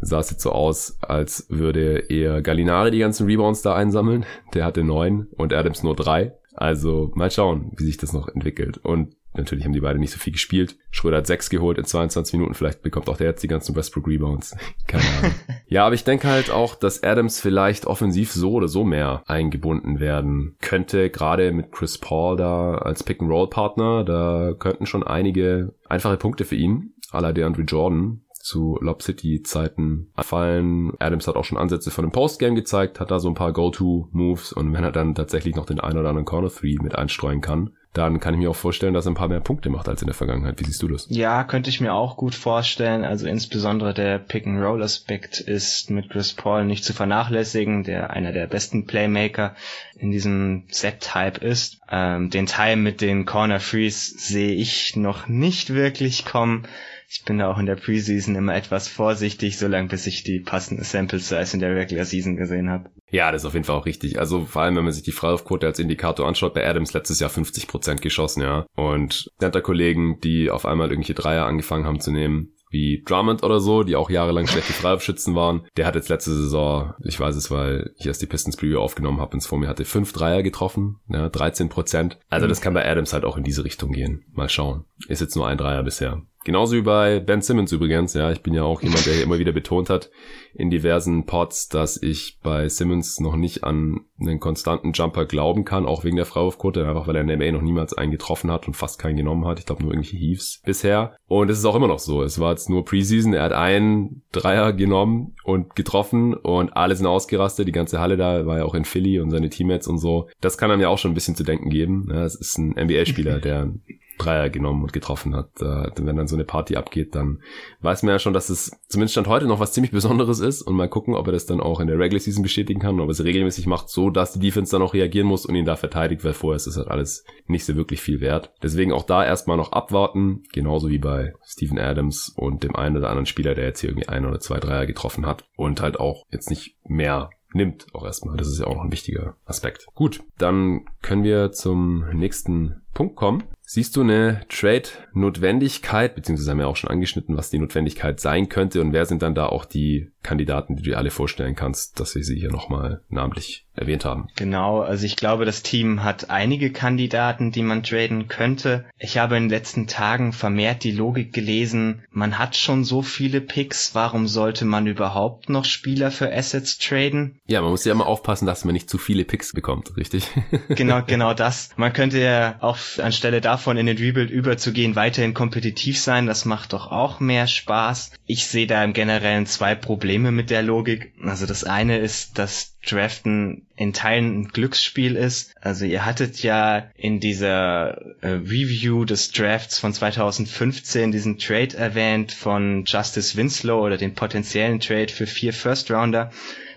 sah es jetzt so aus, als würde eher Gallinari die ganzen Rebounds da einsammeln. Der hatte neun und Adams nur drei. Also mal schauen, wie sich das noch entwickelt. Und Natürlich haben die beide nicht so viel gespielt. Schröder hat sechs geholt in 22 Minuten. Vielleicht bekommt auch der jetzt die ganzen Westbrook Rebounds. Keine Ahnung. ja, aber ich denke halt auch, dass Adams vielleicht offensiv so oder so mehr eingebunden werden könnte. Gerade mit Chris Paul da als Pick-and-Roll-Partner. Da könnten schon einige einfache Punkte für ihn. A la DeAndre Jordan zu Lob City Zeiten fallen. Adams hat auch schon Ansätze von dem Postgame gezeigt, hat da so ein paar Go-To-Moves und wenn er dann tatsächlich noch den ein oder anderen Corner 3 mit einstreuen kann, dann kann ich mir auch vorstellen, dass er ein paar mehr Punkte macht als in der Vergangenheit. Wie siehst du das?
Ja, könnte ich mir auch gut vorstellen. Also insbesondere der Pick-and-Roll-Aspekt ist mit Chris Paul nicht zu vernachlässigen, der einer der besten Playmaker in diesem Set-Type ist. Ähm, den Teil mit den Corner Frees sehe ich noch nicht wirklich kommen. Ich bin da auch in der Preseason immer etwas vorsichtig, solange bis ich die passende Sample Size in der Regular Season gesehen habe.
Ja, das ist auf jeden Fall auch richtig. Also vor allem, wenn man sich die Freiwurfquote als Indikator anschaut, bei Adams letztes Jahr 50% geschossen, ja. Und Center-Kollegen, die auf einmal irgendwelche Dreier angefangen haben zu nehmen, wie Drummond oder so, die auch jahrelang schlechte Freiwurfschützen waren. Der hat jetzt letzte Saison, ich weiß es, weil ich erst die Pistons Preview aufgenommen habe, ins vor mir hatte fünf Dreier getroffen, ja, 13 Prozent. Also das kann bei Adams halt auch in diese Richtung gehen. Mal schauen. Ist jetzt nur ein Dreier bisher. Genauso wie bei Ben Simmons übrigens, ja. Ich bin ja auch jemand, der hier immer wieder betont hat in diversen Pods, dass ich bei Simmons noch nicht an einen konstanten Jumper glauben kann, auch wegen der Freiwurfquote, einfach weil er in der NBA noch niemals einen getroffen hat und fast keinen genommen hat. Ich glaube nur irgendwelche Heaves bisher. Und es ist auch immer noch so. Es war jetzt nur Preseason, er hat einen Dreier genommen und getroffen und alle sind ausgerastet. Die ganze Halle da war ja auch in Philly und seine Teammates und so. Das kann einem ja auch schon ein bisschen zu denken geben. Es ist ein NBA-Spieler, der Dreier genommen und getroffen hat. Äh, wenn dann so eine Party abgeht, dann weiß man ja schon, dass es zumindest Stand heute noch was ziemlich Besonderes ist und mal gucken, ob er das dann auch in der Regular Season bestätigen kann, ob er es regelmäßig macht, so dass die Defense dann auch reagieren muss und ihn da verteidigt, weil vorher ist das halt alles nicht so wirklich viel wert. Deswegen auch da erstmal noch abwarten, genauso wie bei Steven Adams und dem einen oder anderen Spieler, der jetzt hier irgendwie ein oder zwei Dreier getroffen hat und halt auch jetzt nicht mehr nimmt auch erstmal. Das ist ja auch noch ein wichtiger Aspekt. Gut, dann können wir zum nächsten Punkt kommen. Siehst du eine Trade-Notwendigkeit, beziehungsweise haben wir auch schon angeschnitten, was die Notwendigkeit sein könnte und wer sind dann da auch die Kandidaten, die du dir alle vorstellen kannst, dass wir sie hier nochmal namentlich erwähnt haben?
Genau, also ich glaube, das Team hat einige Kandidaten, die man traden könnte. Ich habe in den letzten Tagen vermehrt die Logik gelesen, man hat schon so viele Picks, warum sollte man überhaupt noch Spieler für Assets traden?
Ja, man muss ja immer aufpassen, dass man nicht zu viele Picks bekommt, richtig?
genau, genau das. Man könnte ja auch anstelle davon in den Rebuild überzugehen, weiterhin kompetitiv sein. Das macht doch auch mehr Spaß. Ich sehe da im Generellen zwei Probleme mit der Logik. Also das eine ist, dass Draften in Teilen ein Glücksspiel ist. Also ihr hattet ja in dieser äh, Review des Drafts von 2015 diesen Trade erwähnt von Justice Winslow oder den potenziellen Trade für vier First Rounder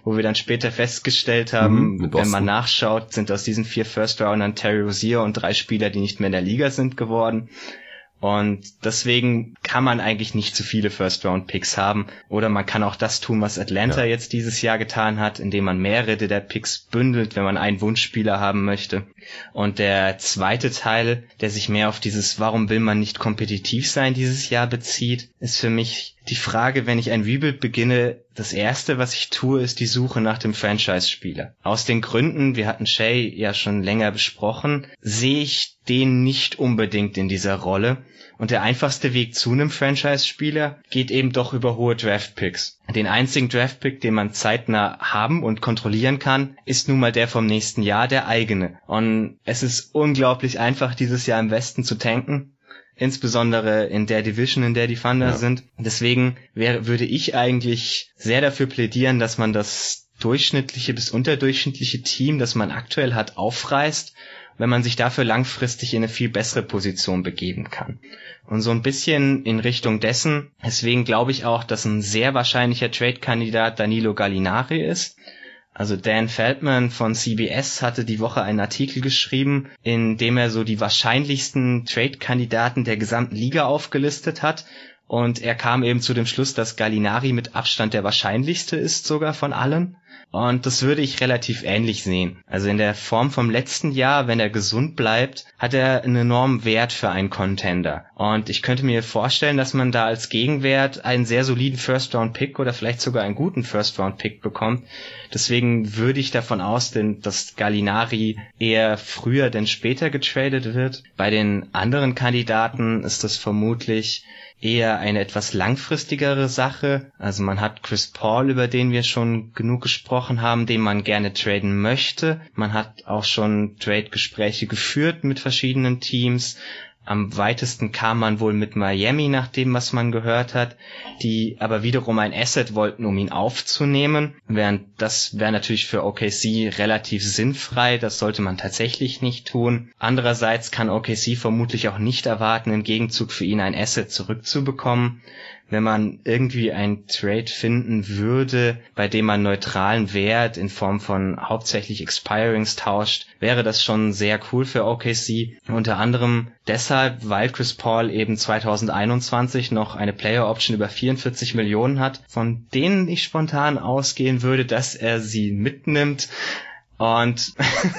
wo wir dann später festgestellt haben, mhm, wenn man nachschaut, sind aus diesen vier First-Roundern Terry Rozier und drei Spieler, die nicht mehr in der Liga sind, geworden. Und deswegen kann man eigentlich nicht zu viele First-Round-Picks haben. Oder man kann auch das tun, was Atlanta ja. jetzt dieses Jahr getan hat, indem man mehrere der Picks bündelt, wenn man einen Wunschspieler haben möchte. Und der zweite Teil, der sich mehr auf dieses Warum will man nicht kompetitiv sein dieses Jahr bezieht, ist für mich die Frage, wenn ich ein Rebuild beginne, das erste, was ich tue, ist die Suche nach dem Franchise-Spieler. Aus den Gründen, wir hatten Shay ja schon länger besprochen, sehe ich den nicht unbedingt in dieser Rolle. Und der einfachste Weg zu einem Franchise-Spieler geht eben doch über hohe Draft-Picks. Den einzigen Draft-Pick, den man zeitnah haben und kontrollieren kann, ist nun mal der vom nächsten Jahr, der eigene. Und es ist unglaublich einfach, dieses Jahr im Westen zu tanken insbesondere in der Division, in der die Thunder ja. sind. Deswegen wäre, würde ich eigentlich sehr dafür plädieren, dass man das durchschnittliche bis unterdurchschnittliche Team, das man aktuell hat, aufreißt wenn man sich dafür langfristig in eine viel bessere Position begeben kann. Und so ein bisschen in Richtung dessen, deswegen glaube ich auch, dass ein sehr wahrscheinlicher Trade-Kandidat Danilo Gallinari ist. Also Dan Feldman von CBS hatte die Woche einen Artikel geschrieben, in dem er so die wahrscheinlichsten Trade-Kandidaten der gesamten Liga aufgelistet hat. Und er kam eben zu dem Schluss, dass Gallinari mit Abstand der wahrscheinlichste ist sogar von allen. Und das würde ich relativ ähnlich sehen. Also in der Form vom letzten Jahr, wenn er gesund bleibt, hat er einen enormen Wert für einen Contender. Und ich könnte mir vorstellen, dass man da als Gegenwert einen sehr soliden First-Round-Pick oder vielleicht sogar einen guten First-Round-Pick bekommt. Deswegen würde ich davon ausgehen, dass Gallinari eher früher denn später getradet wird. Bei den anderen Kandidaten ist das vermutlich eher eine etwas langfristigere Sache. Also man hat Chris Paul, über den wir schon genug gesprochen haben, den man gerne traden möchte. Man hat auch schon Trade-Gespräche geführt mit verschiedenen Teams. Am weitesten kam man wohl mit Miami nach dem, was man gehört hat, die aber wiederum ein Asset wollten, um ihn aufzunehmen. Während das wäre natürlich für OKC relativ sinnfrei, das sollte man tatsächlich nicht tun. Andererseits kann OKC vermutlich auch nicht erwarten, im Gegenzug für ihn ein Asset zurückzubekommen wenn man irgendwie ein Trade finden würde, bei dem man neutralen Wert in Form von hauptsächlich Expirings tauscht, wäre das schon sehr cool für OKC. Unter anderem deshalb, weil Chris Paul eben 2021 noch eine Player Option über 44 Millionen hat, von denen ich spontan ausgehen würde, dass er sie mitnimmt. Und,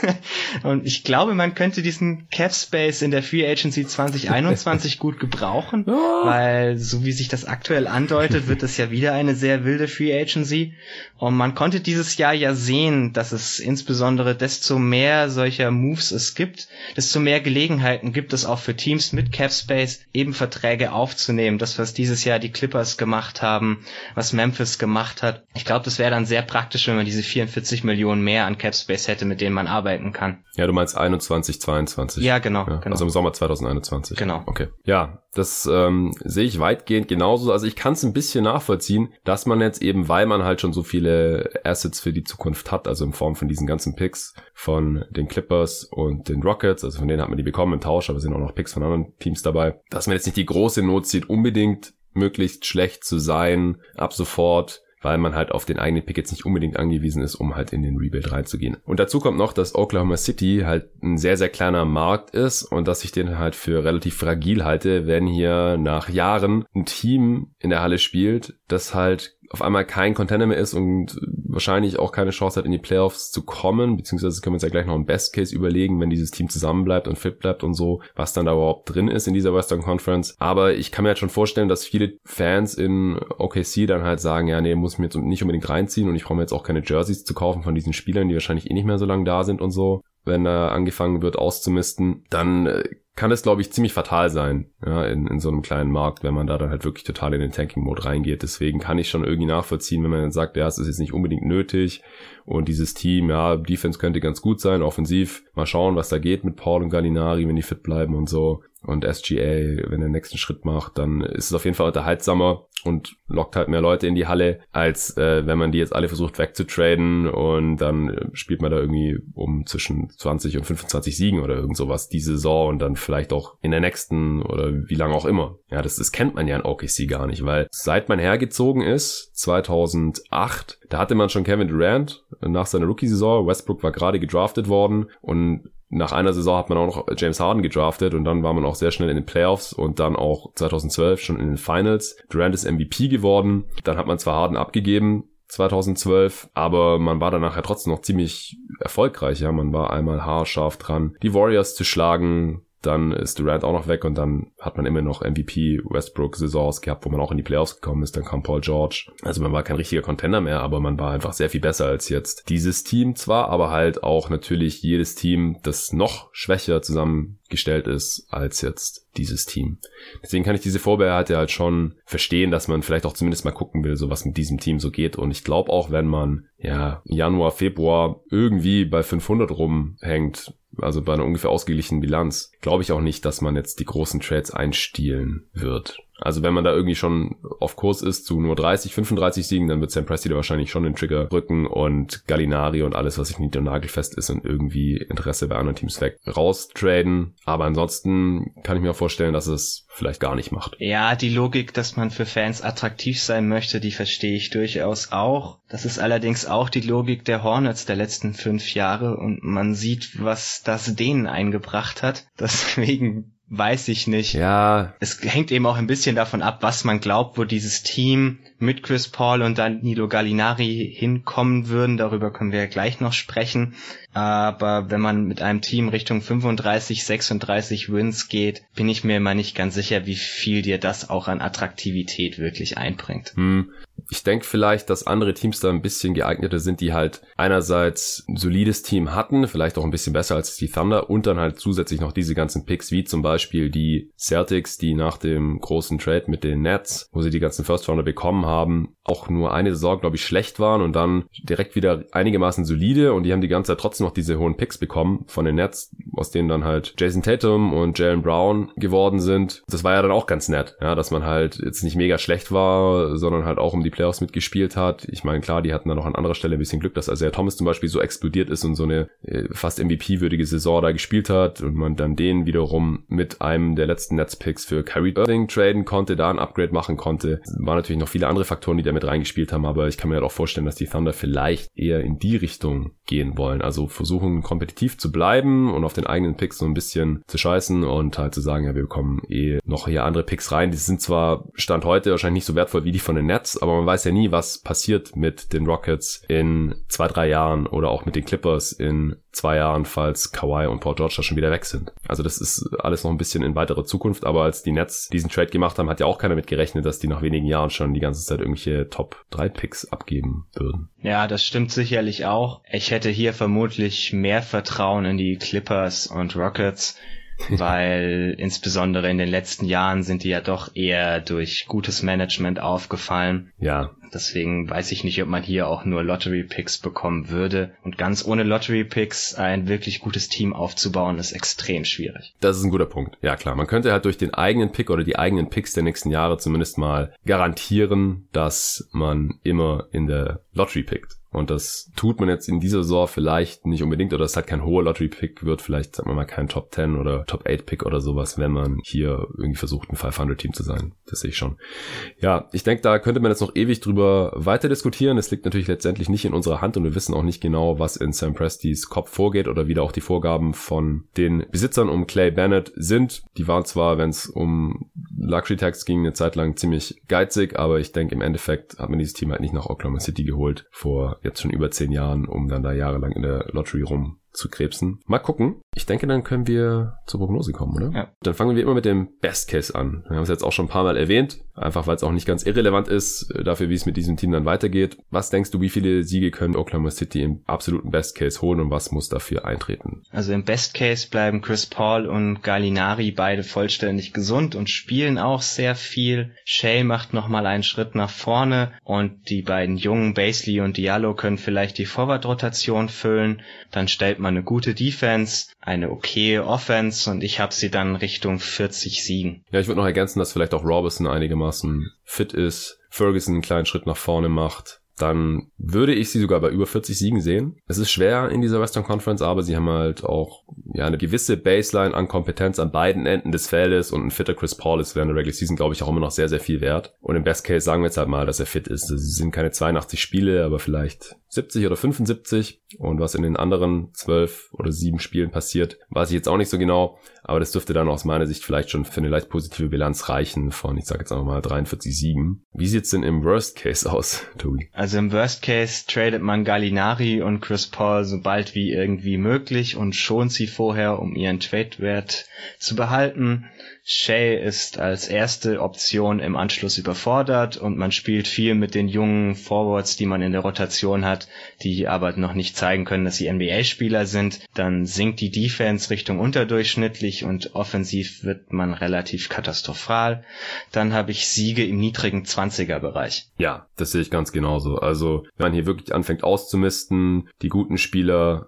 und ich glaube, man könnte diesen Cap Space in der Free Agency 2021 gut gebrauchen, weil so wie sich das aktuell andeutet, wird es ja wieder eine sehr wilde Free Agency. Und man konnte dieses Jahr ja sehen, dass es insbesondere desto mehr solcher Moves es gibt, desto mehr Gelegenheiten gibt es auch für Teams mit Cap Space eben Verträge aufzunehmen. Das, was dieses Jahr die Clippers gemacht haben, was Memphis gemacht hat. Ich glaube, das wäre dann sehr praktisch, wenn man diese 44 Millionen mehr an Cap Space Space hätte, mit denen man arbeiten kann.
Ja, du meinst 21, 22.
Ja, genau, ja, genau.
Also im Sommer 2021.
Genau.
Okay. Ja, das ähm, sehe ich weitgehend genauso. Also ich kann es ein bisschen nachvollziehen, dass man jetzt eben, weil man halt schon so viele Assets für die Zukunft hat, also in Form von diesen ganzen Picks von den Clippers und den Rockets, also von denen hat man die bekommen im Tausch, aber sind auch noch Picks von anderen Teams dabei, dass man jetzt nicht die große Not sieht, unbedingt möglichst schlecht zu sein, ab sofort weil man halt auf den eigenen Pick jetzt nicht unbedingt angewiesen ist, um halt in den Rebuild reinzugehen. Und dazu kommt noch, dass Oklahoma City halt ein sehr, sehr kleiner Markt ist und dass ich den halt für relativ fragil halte, wenn hier nach Jahren ein Team in der Halle spielt, das halt auf einmal kein Contender mehr ist und wahrscheinlich auch keine Chance hat, in die Playoffs zu kommen, beziehungsweise können wir uns ja gleich noch im Best Case überlegen, wenn dieses Team zusammenbleibt und fit bleibt und so, was dann da überhaupt drin ist in dieser Western Conference. Aber ich kann mir halt schon vorstellen, dass viele Fans in OKC dann halt sagen, ja, nee, muss mir jetzt nicht unbedingt reinziehen und ich brauche mir jetzt auch keine Jerseys zu kaufen von diesen Spielern, die wahrscheinlich eh nicht mehr so lange da sind und so wenn da angefangen wird auszumisten, dann äh, kann es, glaube ich, ziemlich fatal sein, ja, in, in so einem kleinen Markt, wenn man da dann halt wirklich total in den Tanking-Mode reingeht. Deswegen kann ich schon irgendwie nachvollziehen, wenn man dann sagt, ja, es ist jetzt nicht unbedingt nötig und dieses Team, ja, Defense könnte ganz gut sein, offensiv, mal schauen, was da geht mit Paul und Gallinari, wenn die fit bleiben und so. Und SGA, wenn er den nächsten Schritt macht, dann ist es auf jeden Fall unterhaltsamer und lockt halt mehr Leute in die Halle, als äh, wenn man die jetzt alle versucht wegzutraden und dann spielt man da irgendwie um zwischen 20 und 25 Siegen oder irgend sowas diese Saison und dann vielleicht auch in der nächsten oder wie lange auch immer. Ja, das, das kennt man ja in OKC gar nicht, weil seit man hergezogen ist, 2008, da hatte man schon Kevin Durant nach seiner Rookie-Saison. Westbrook war gerade gedraftet worden und nach einer Saison hat man auch noch James Harden gedraftet und dann war man auch sehr schnell in den Playoffs und dann auch 2012 schon in den Finals. Durant ist MVP geworden. Dann hat man zwar Harden abgegeben, 2012, aber man war danach ja trotzdem noch ziemlich erfolgreich, ja, man war einmal haarscharf dran, die Warriors zu schlagen, dann ist Durant auch noch weg und dann hat man immer noch MVP Westbrook Saisons gehabt, wo man auch in die Playoffs gekommen ist. Dann kam Paul George. Also man war kein richtiger Contender mehr, aber man war einfach sehr viel besser als jetzt. Dieses Team zwar, aber halt auch natürlich jedes Team, das noch schwächer zusammengestellt ist als jetzt dieses Team. Deswegen kann ich diese Vorbehalte halt schon verstehen, dass man vielleicht auch zumindest mal gucken will, so was mit diesem Team so geht. Und ich glaube auch, wenn man ja Januar, Februar irgendwie bei 500 rumhängt, also bei einer ungefähr ausgeglichenen Bilanz, glaube ich auch nicht, dass man jetzt die großen Trades einstielen wird. Also wenn man da irgendwie schon auf Kurs ist zu nur 30, 35 Siegen, dann wird Sam Presti da wahrscheinlich schon den Trigger rücken und Gallinari und alles, was nicht nied- und nagelfest ist und irgendwie Interesse bei anderen Teams weg raustraden. Aber ansonsten kann ich mir auch vorstellen, dass es vielleicht gar nicht macht.
Ja, die Logik, dass man für Fans attraktiv sein möchte, die verstehe ich durchaus auch. Das ist allerdings auch die Logik der Hornets der letzten fünf Jahre und man sieht, was das denen eingebracht hat. Deswegen weiß ich nicht.
Ja.
Es hängt eben auch ein bisschen davon ab, was man glaubt, wo dieses Team mit Chris Paul und Danilo Gallinari hinkommen würden. Darüber können wir ja gleich noch sprechen. Aber wenn man mit einem Team Richtung 35, 36 Wins geht, bin ich mir immer nicht ganz sicher, wie viel dir das auch an Attraktivität wirklich einbringt.
Hm. Ich denke vielleicht, dass andere Teams da ein bisschen geeigneter sind, die halt einerseits ein solides Team hatten, vielleicht auch ein bisschen besser als die Thunder und dann halt zusätzlich noch diese ganzen Picks, wie zum Beispiel die Celtics, die nach dem großen Trade mit den Nets, wo sie die ganzen First Rounder bekommen haben, auch nur eine Saison, glaube ich, schlecht waren und dann direkt wieder einigermaßen solide und die haben die ganze Zeit trotzdem noch diese hohen Picks bekommen von den Nets, aus denen dann halt Jason Tatum und Jalen Brown geworden sind. Das war ja dann auch ganz nett, ja, dass man halt jetzt nicht mega schlecht war, sondern halt auch um die Playoffs mitgespielt hat. Ich meine, klar, die hatten dann noch an anderer Stelle ein bisschen Glück, dass also Thomas zum Beispiel so explodiert ist und so eine äh, fast MVP-würdige Saison da gespielt hat und man dann den wiederum mit einem der letzten Netzpicks für Kyrie Irving traden konnte, da ein Upgrade machen konnte. Waren natürlich noch viele andere Faktoren, die da mit reingespielt haben, aber ich kann mir halt auch vorstellen, dass die Thunder vielleicht eher in die Richtung gehen wollen. Also versuchen kompetitiv zu bleiben und auf den eigenen Picks so ein bisschen zu scheißen und halt zu sagen, ja, wir bekommen eh noch hier andere Picks rein. Die sind zwar Stand heute wahrscheinlich nicht so wertvoll wie die von den Nets, aber man weiß ja nie, was passiert mit den Rockets in zwei, drei Jahren oder auch mit den Clippers in zwei Jahren, falls Kawhi und Paul George da schon wieder weg sind. Also das ist alles noch ein bisschen in weiterer Zukunft, aber als die Nets diesen Trade gemacht haben, hat ja auch keiner mit gerechnet, dass die nach wenigen Jahren schon die ganze Zeit irgendwelche Top 3 Picks abgeben würden.
Ja, das stimmt sicherlich auch. Ich hätte hier vermutlich mehr Vertrauen in die Clippers und Rockets, weil insbesondere in den letzten Jahren sind die ja doch eher durch gutes Management aufgefallen.
Ja,
Deswegen weiß ich nicht, ob man hier auch nur Lottery Picks bekommen würde. Und ganz ohne Lottery Picks ein wirklich gutes Team aufzubauen, ist extrem schwierig.
Das ist ein guter Punkt. Ja klar, man könnte halt durch den eigenen Pick oder die eigenen Picks der nächsten Jahre zumindest mal garantieren, dass man immer in der Lottery pickt. Und das tut man jetzt in dieser Saison vielleicht nicht unbedingt oder es hat kein hoher Lottery-Pick, wird vielleicht, sagen wir mal, kein Top 10 oder Top 8-Pick oder sowas, wenn man hier irgendwie versucht, ein 500-Team zu sein. Das sehe ich schon. Ja, ich denke, da könnte man jetzt noch ewig drüber weiter diskutieren. Es liegt natürlich letztendlich nicht in unserer Hand und wir wissen auch nicht genau, was in Sam Prestis Kopf vorgeht oder wie da auch die Vorgaben von den Besitzern um Clay Bennett sind. Die waren zwar, wenn es um Luxury Tax ging, eine Zeit lang ziemlich geizig, aber ich denke, im Endeffekt hat man dieses Team halt nicht nach Oklahoma City geholt vor jetzt schon über zehn Jahren, um dann da jahrelang in der Lottery rum zu krebsen. Mal gucken. Ich denke, dann können wir zur Prognose kommen, oder?
Ja.
Dann fangen wir immer mit dem Best Case an. Wir haben es jetzt auch schon ein paar Mal erwähnt, einfach weil es auch nicht ganz irrelevant ist äh, dafür, wie es mit diesem Team dann weitergeht. Was denkst du, wie viele Siege können Oklahoma City im absoluten Best Case holen und was muss dafür eintreten?
Also im Best Case bleiben Chris Paul und Gallinari beide vollständig gesund und spielen auch sehr viel. Shea macht nochmal einen Schritt nach vorne und die beiden jungen Basley und Diallo können vielleicht die Forward-Rotation füllen. Dann stellt man eine gute Defense, eine okay Offense und ich habe sie dann Richtung 40 Siegen.
Ja, ich würde noch ergänzen, dass vielleicht auch Robinson einigermaßen fit ist, Ferguson einen kleinen Schritt nach vorne macht, dann würde ich sie sogar bei über 40 Siegen sehen. Es ist schwer in dieser Western Conference, aber sie haben halt auch ja eine gewisse Baseline an Kompetenz an beiden Enden des Feldes und ein fitter Chris Paul ist während der Regular Season, glaube ich, auch immer noch sehr, sehr viel wert. Und im Best Case sagen wir jetzt halt mal, dass er fit ist. Es sind keine 82 Spiele, aber vielleicht 70 oder 75. Und was in den anderen 12 oder 7 Spielen passiert, weiß ich jetzt auch nicht so genau. Aber das dürfte dann aus meiner Sicht vielleicht schon für eine leicht positive Bilanz reichen von, ich sage jetzt einfach mal 43 Siegen. Wie sieht's denn im Worst Case aus, Tobi?
Also im Worst Case tradet man Gallinari und Chris Paul so bald wie irgendwie möglich und schont sie vorher, um ihren Trade-Wert zu behalten. Shea ist als erste Option im Anschluss überfordert und man spielt viel mit den jungen Forwards, die man in der Rotation hat, die aber noch nicht zeigen können, dass sie NBA-Spieler sind. Dann sinkt die Defense Richtung unterdurchschnittlich und offensiv wird man relativ katastrophal. Dann habe ich Siege im niedrigen 20er-Bereich.
Ja, das sehe ich ganz genauso. Also, wenn man hier wirklich anfängt auszumisten, die guten Spieler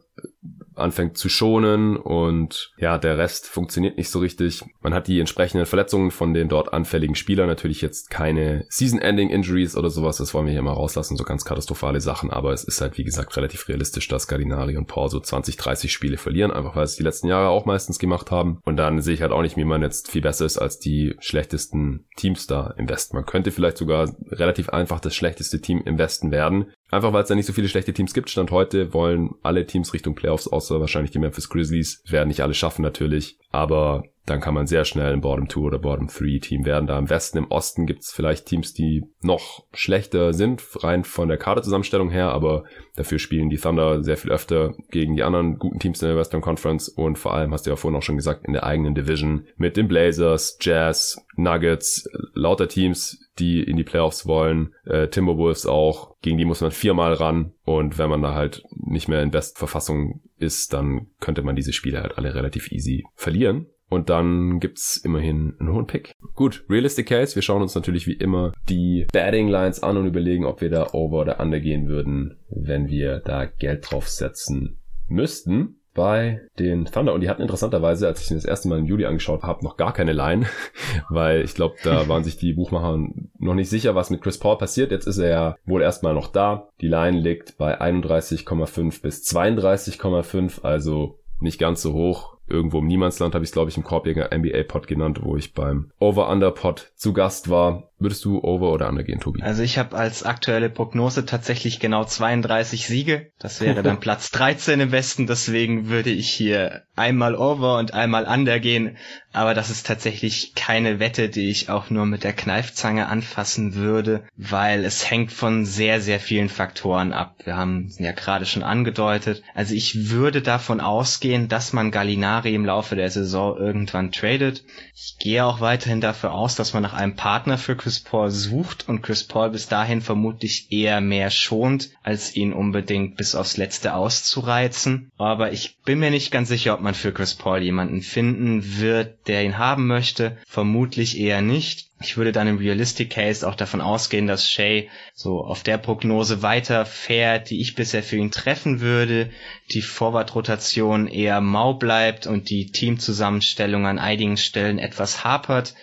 anfängt zu schonen und ja, der Rest funktioniert nicht so richtig. Man hat die entsprechenden Verletzungen von den dort anfälligen Spielern, natürlich jetzt keine Season-Ending-Injuries oder sowas, das wollen wir hier mal rauslassen, so ganz katastrophale Sachen, aber es ist halt wie gesagt relativ realistisch, dass Gallinari und Paul so 20, 30 Spiele verlieren, einfach weil es die letzten Jahre auch meistens gemacht haben und dann sehe ich halt auch nicht, wie man jetzt viel besser ist als die schlechtesten Teams da im Westen. Man könnte vielleicht sogar relativ einfach das schlechteste Team im Westen werden, Einfach weil es da nicht so viele schlechte Teams gibt. Stand heute wollen alle Teams Richtung Playoffs, außer wahrscheinlich die Memphis Grizzlies. Werden nicht alle schaffen natürlich. Aber dann kann man sehr schnell ein Bottom 2 oder Bottom 3 Team werden. Da im Westen, im Osten gibt es vielleicht Teams, die noch schlechter sind, rein von der Kaderzusammenstellung her, aber dafür spielen die Thunder sehr viel öfter gegen die anderen guten Teams in der Western Conference und vor allem, hast du ja vorhin auch schon gesagt, in der eigenen Division mit den Blazers, Jazz, Nuggets, lauter Teams, die in die Playoffs wollen, äh, Timberwolves auch, gegen die muss man viermal ran und wenn man da halt nicht mehr in Bestverfassung ist, dann könnte man diese Spiele halt alle relativ easy verlieren. Und dann gibt's immerhin einen hohen Pick. Gut, Realistic Case. Wir schauen uns natürlich wie immer die Batting Lines an und überlegen, ob wir da over oder under gehen würden, wenn wir da Geld drauf setzen müssten bei den Thunder und die hatten interessanterweise, als ich ihn das erste Mal im Juli angeschaut habe, noch gar keine Line, weil ich glaube, da waren sich die Buchmacher noch nicht sicher, was mit Chris Paul passiert. Jetzt ist er ja wohl erstmal noch da. Die Line liegt bei 31,5 bis 32,5, also nicht ganz so hoch irgendwo im Niemandsland habe ich es, glaube ich, im Korbjäger NBA-Pod genannt, wo ich beim Over-Under-Pod zu Gast war. Würdest du Over oder Under gehen, Tobi?
Also ich habe als aktuelle Prognose tatsächlich genau 32 Siege. Das wäre dann Platz 13 im Westen. Deswegen würde ich hier einmal Over und einmal Under gehen. Aber das ist tatsächlich keine Wette, die ich auch nur mit der Kneifzange anfassen würde, weil es hängt von sehr, sehr vielen Faktoren ab. Wir haben ja gerade schon angedeutet. Also ich würde davon ausgehen, dass man Gallinari im Laufe der Saison irgendwann tradet. Ich gehe auch weiterhin dafür aus, dass man nach einem Partner für Chris Paul sucht und Chris Paul bis dahin vermutlich eher mehr schont, als ihn unbedingt bis aufs Letzte auszureizen. Aber ich bin mir nicht ganz sicher, ob man für Chris Paul jemanden finden wird, der ihn haben möchte. Vermutlich eher nicht. Ich würde dann im Realistic Case auch davon ausgehen, dass Shay so auf der Prognose weiterfährt, die ich bisher für ihn treffen würde, die Vorwärtsrotation eher mau bleibt und die Teamzusammenstellung an einigen Stellen etwas hapert.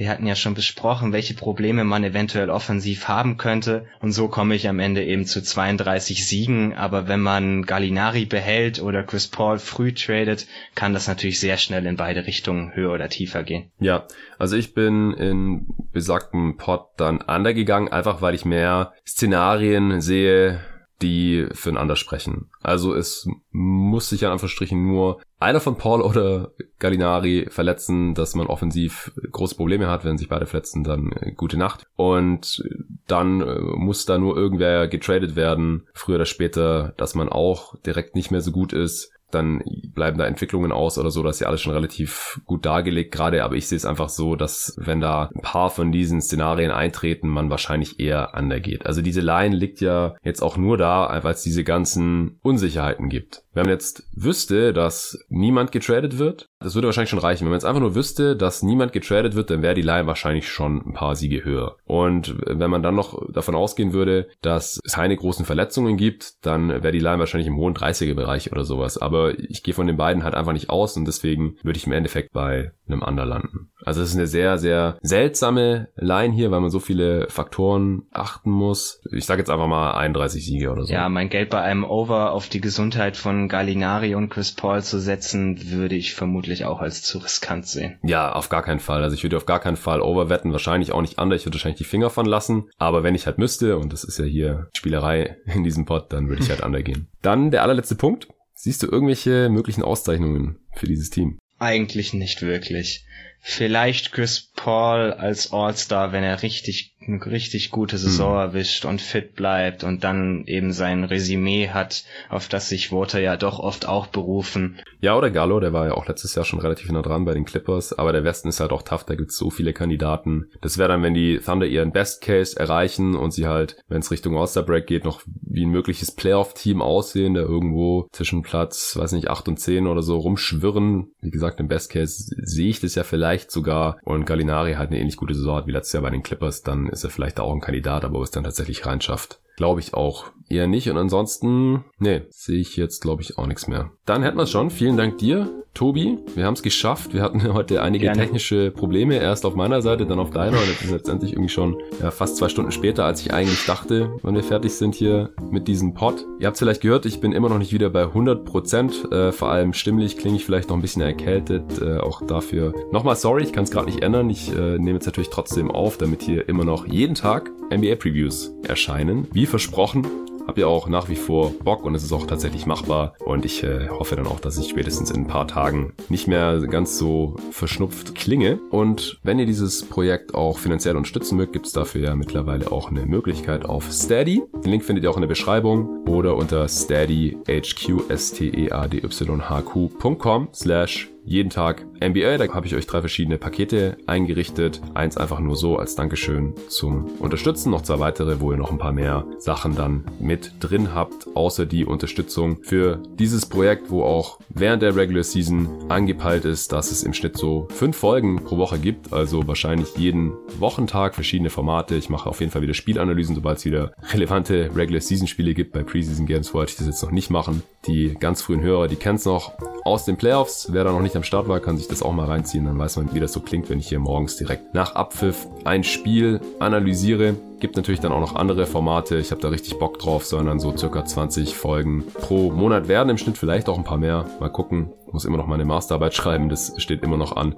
Wir hatten ja schon besprochen, welche Probleme man eventuell offensiv haben könnte. Und so komme ich am Ende eben zu 32 Siegen. Aber wenn man Gallinari behält oder Chris Paul früh tradet, kann das natürlich sehr schnell in beide Richtungen höher oder tiefer gehen.
Ja, also ich bin in besagten Pot dann undergegangen, einfach weil ich mehr Szenarien sehe, die füreinander sprechen. Also es muss sich an Anführungsstrichen nur einer von Paul oder Gallinari verletzen, dass man offensiv große Probleme hat. Wenn sich beide verletzen, dann äh, gute Nacht. Und dann äh, muss da nur irgendwer getradet werden, früher oder später, dass man auch direkt nicht mehr so gut ist dann bleiben da Entwicklungen aus oder so, das ist ja alles schon relativ gut dargelegt gerade, aber ich sehe es einfach so, dass wenn da ein paar von diesen Szenarien eintreten, man wahrscheinlich eher undergeht. Also diese Line liegt ja jetzt auch nur da, weil es diese ganzen Unsicherheiten gibt. Wenn man jetzt wüsste, dass niemand getradet wird, das würde wahrscheinlich schon reichen. Wenn man jetzt einfach nur wüsste, dass niemand getradet wird, dann wäre die Line wahrscheinlich schon ein paar Siege höher. Und wenn man dann noch davon ausgehen würde, dass es keine großen Verletzungen gibt, dann wäre die Line wahrscheinlich im hohen 30er-Bereich oder sowas. Aber ich gehe von den beiden halt einfach nicht aus und deswegen würde ich im Endeffekt bei einem Under landen. Also es ist eine sehr, sehr seltsame Line hier, weil man so viele Faktoren achten muss. Ich sage jetzt einfach mal 31 Siege oder so.
Ja, mein Geld bei einem Over auf die Gesundheit von Gallinari und Chris Paul zu setzen, würde ich vermutlich auch als zu riskant sehen.
Ja, auf gar keinen Fall. Also ich würde auf gar keinen Fall Over wetten, wahrscheinlich auch nicht Under. Ich würde wahrscheinlich die Finger von lassen. Aber wenn ich halt müsste, und das ist ja hier Spielerei in diesem Pod, dann würde ich halt Under gehen. Dann der allerletzte Punkt. Siehst du irgendwelche möglichen Auszeichnungen für dieses Team?
Eigentlich nicht wirklich. Vielleicht Chris Paul als All-Star, wenn er richtig eine richtig gute Saison mhm. erwischt und fit bleibt und dann eben sein Resümee hat, auf das sich Voter ja doch oft auch berufen.
Ja, oder Gallo, der war ja auch letztes Jahr schon relativ nah dran bei den Clippers, aber der Westen ist halt auch tough, da gibt's so viele Kandidaten. Das wäre dann, wenn die Thunder ihren Best Case erreichen und sie halt, wenn es Richtung All-Star Break geht, noch wie ein mögliches Playoff-Team aussehen, der irgendwo zwischen Platz, weiß nicht, 8 und 10 oder so rumschwirren. Wie gesagt, im Best Case sehe ich das ja vielleicht sogar und Gallinari halt eine ähnlich gute Saison hat wie letztes Jahr bei den Clippers, dann ist er vielleicht auch ein Kandidat, aber wo es dann tatsächlich reinschafft, glaube ich auch eher nicht. Und ansonsten, nee, sehe ich jetzt, glaube ich, auch nichts mehr. Dann hätten wir es schon. Vielen Dank dir, Tobi. Wir haben es geschafft. Wir hatten heute einige Gerne. technische Probleme. Erst auf meiner Seite, dann auf deiner. Und jetzt ist letztendlich irgendwie schon ja, fast zwei Stunden später, als ich eigentlich dachte, wenn wir fertig sind hier mit diesem Pod. Ihr habt es vielleicht gehört, ich bin immer noch nicht wieder bei 100 Prozent. Äh, vor allem stimmlich klinge ich vielleicht noch ein bisschen erkältet. Äh, auch dafür nochmal sorry, ich kann es gerade nicht ändern. Ich äh, nehme jetzt natürlich trotzdem auf, damit hier immer noch jeden Tag NBA Previews erscheinen. Wie versprochen, habe ja auch nach wie vor Bock und es ist auch tatsächlich machbar. Und ich äh, hoffe dann auch, dass ich spätestens in ein paar Tagen nicht mehr ganz so verschnupft klinge. Und wenn ihr dieses Projekt auch finanziell unterstützen mögt, gibt es dafür ja mittlerweile auch eine Möglichkeit auf Steady. Den Link findet ihr auch in der Beschreibung oder unter steadyhq, S-T-E-A-D-Y-H-Q.com slash jeden Tag NBA. Da habe ich euch drei verschiedene Pakete eingerichtet. Eins einfach nur so als Dankeschön zum Unterstützen. Noch zwei weitere, wo ihr noch ein paar mehr Sachen dann mit drin habt, außer die Unterstützung für dieses Projekt, wo auch während der Regular Season angepeilt ist, dass es im Schnitt so fünf Folgen pro Woche gibt. Also wahrscheinlich jeden Wochentag verschiedene Formate. Ich mache auf jeden Fall wieder Spielanalysen, sobald es wieder relevante Regular Season Spiele gibt. Bei Preseason Games wollte ich das jetzt noch nicht machen. Die ganz frühen Hörer, die kennen es noch aus den Playoffs. Wer da noch nicht am Start war, kann sich das auch mal reinziehen. Dann weiß man, wie das so klingt, wenn ich hier morgens direkt nach Abpfiff ein Spiel analysiere. Gibt natürlich dann auch noch andere Formate. Ich habe da richtig Bock drauf, sondern so circa 20 Folgen pro Monat werden. Im Schnitt vielleicht auch ein paar mehr. Mal gucken. Ich muss immer noch meine Masterarbeit schreiben. Das steht immer noch an.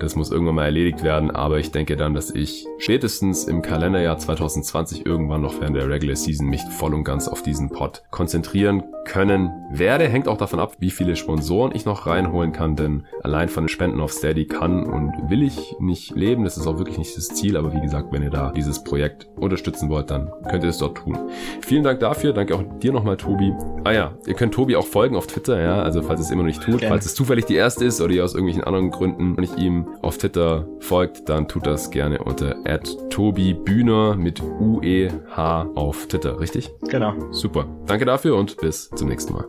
Das muss irgendwann mal erledigt werden, aber ich denke dann, dass ich spätestens im Kalenderjahr 2020 irgendwann noch während der Regular Season mich voll und ganz auf diesen Pod konzentrieren können werde. Hängt auch davon ab, wie viele Sponsoren ich noch reinholen kann, denn allein von den Spenden auf Steady kann und will ich nicht leben. Das ist auch wirklich nicht das Ziel, aber wie gesagt, wenn ihr da dieses Projekt unterstützen wollt, dann könnt ihr es dort tun. Vielen Dank dafür. Danke auch dir nochmal, Tobi. Ah ja, ihr könnt Tobi auch folgen auf Twitter, ja, also falls es immer noch nicht tut, Gerne. falls es zufällig die erste ist oder ihr aus irgendwelchen anderen Gründen nicht ihm auf Twitter folgt, dann tut das gerne unter @tobi_bühner mit UEH auf Twitter, richtig?
Genau.
Super. Danke dafür und bis zum nächsten Mal.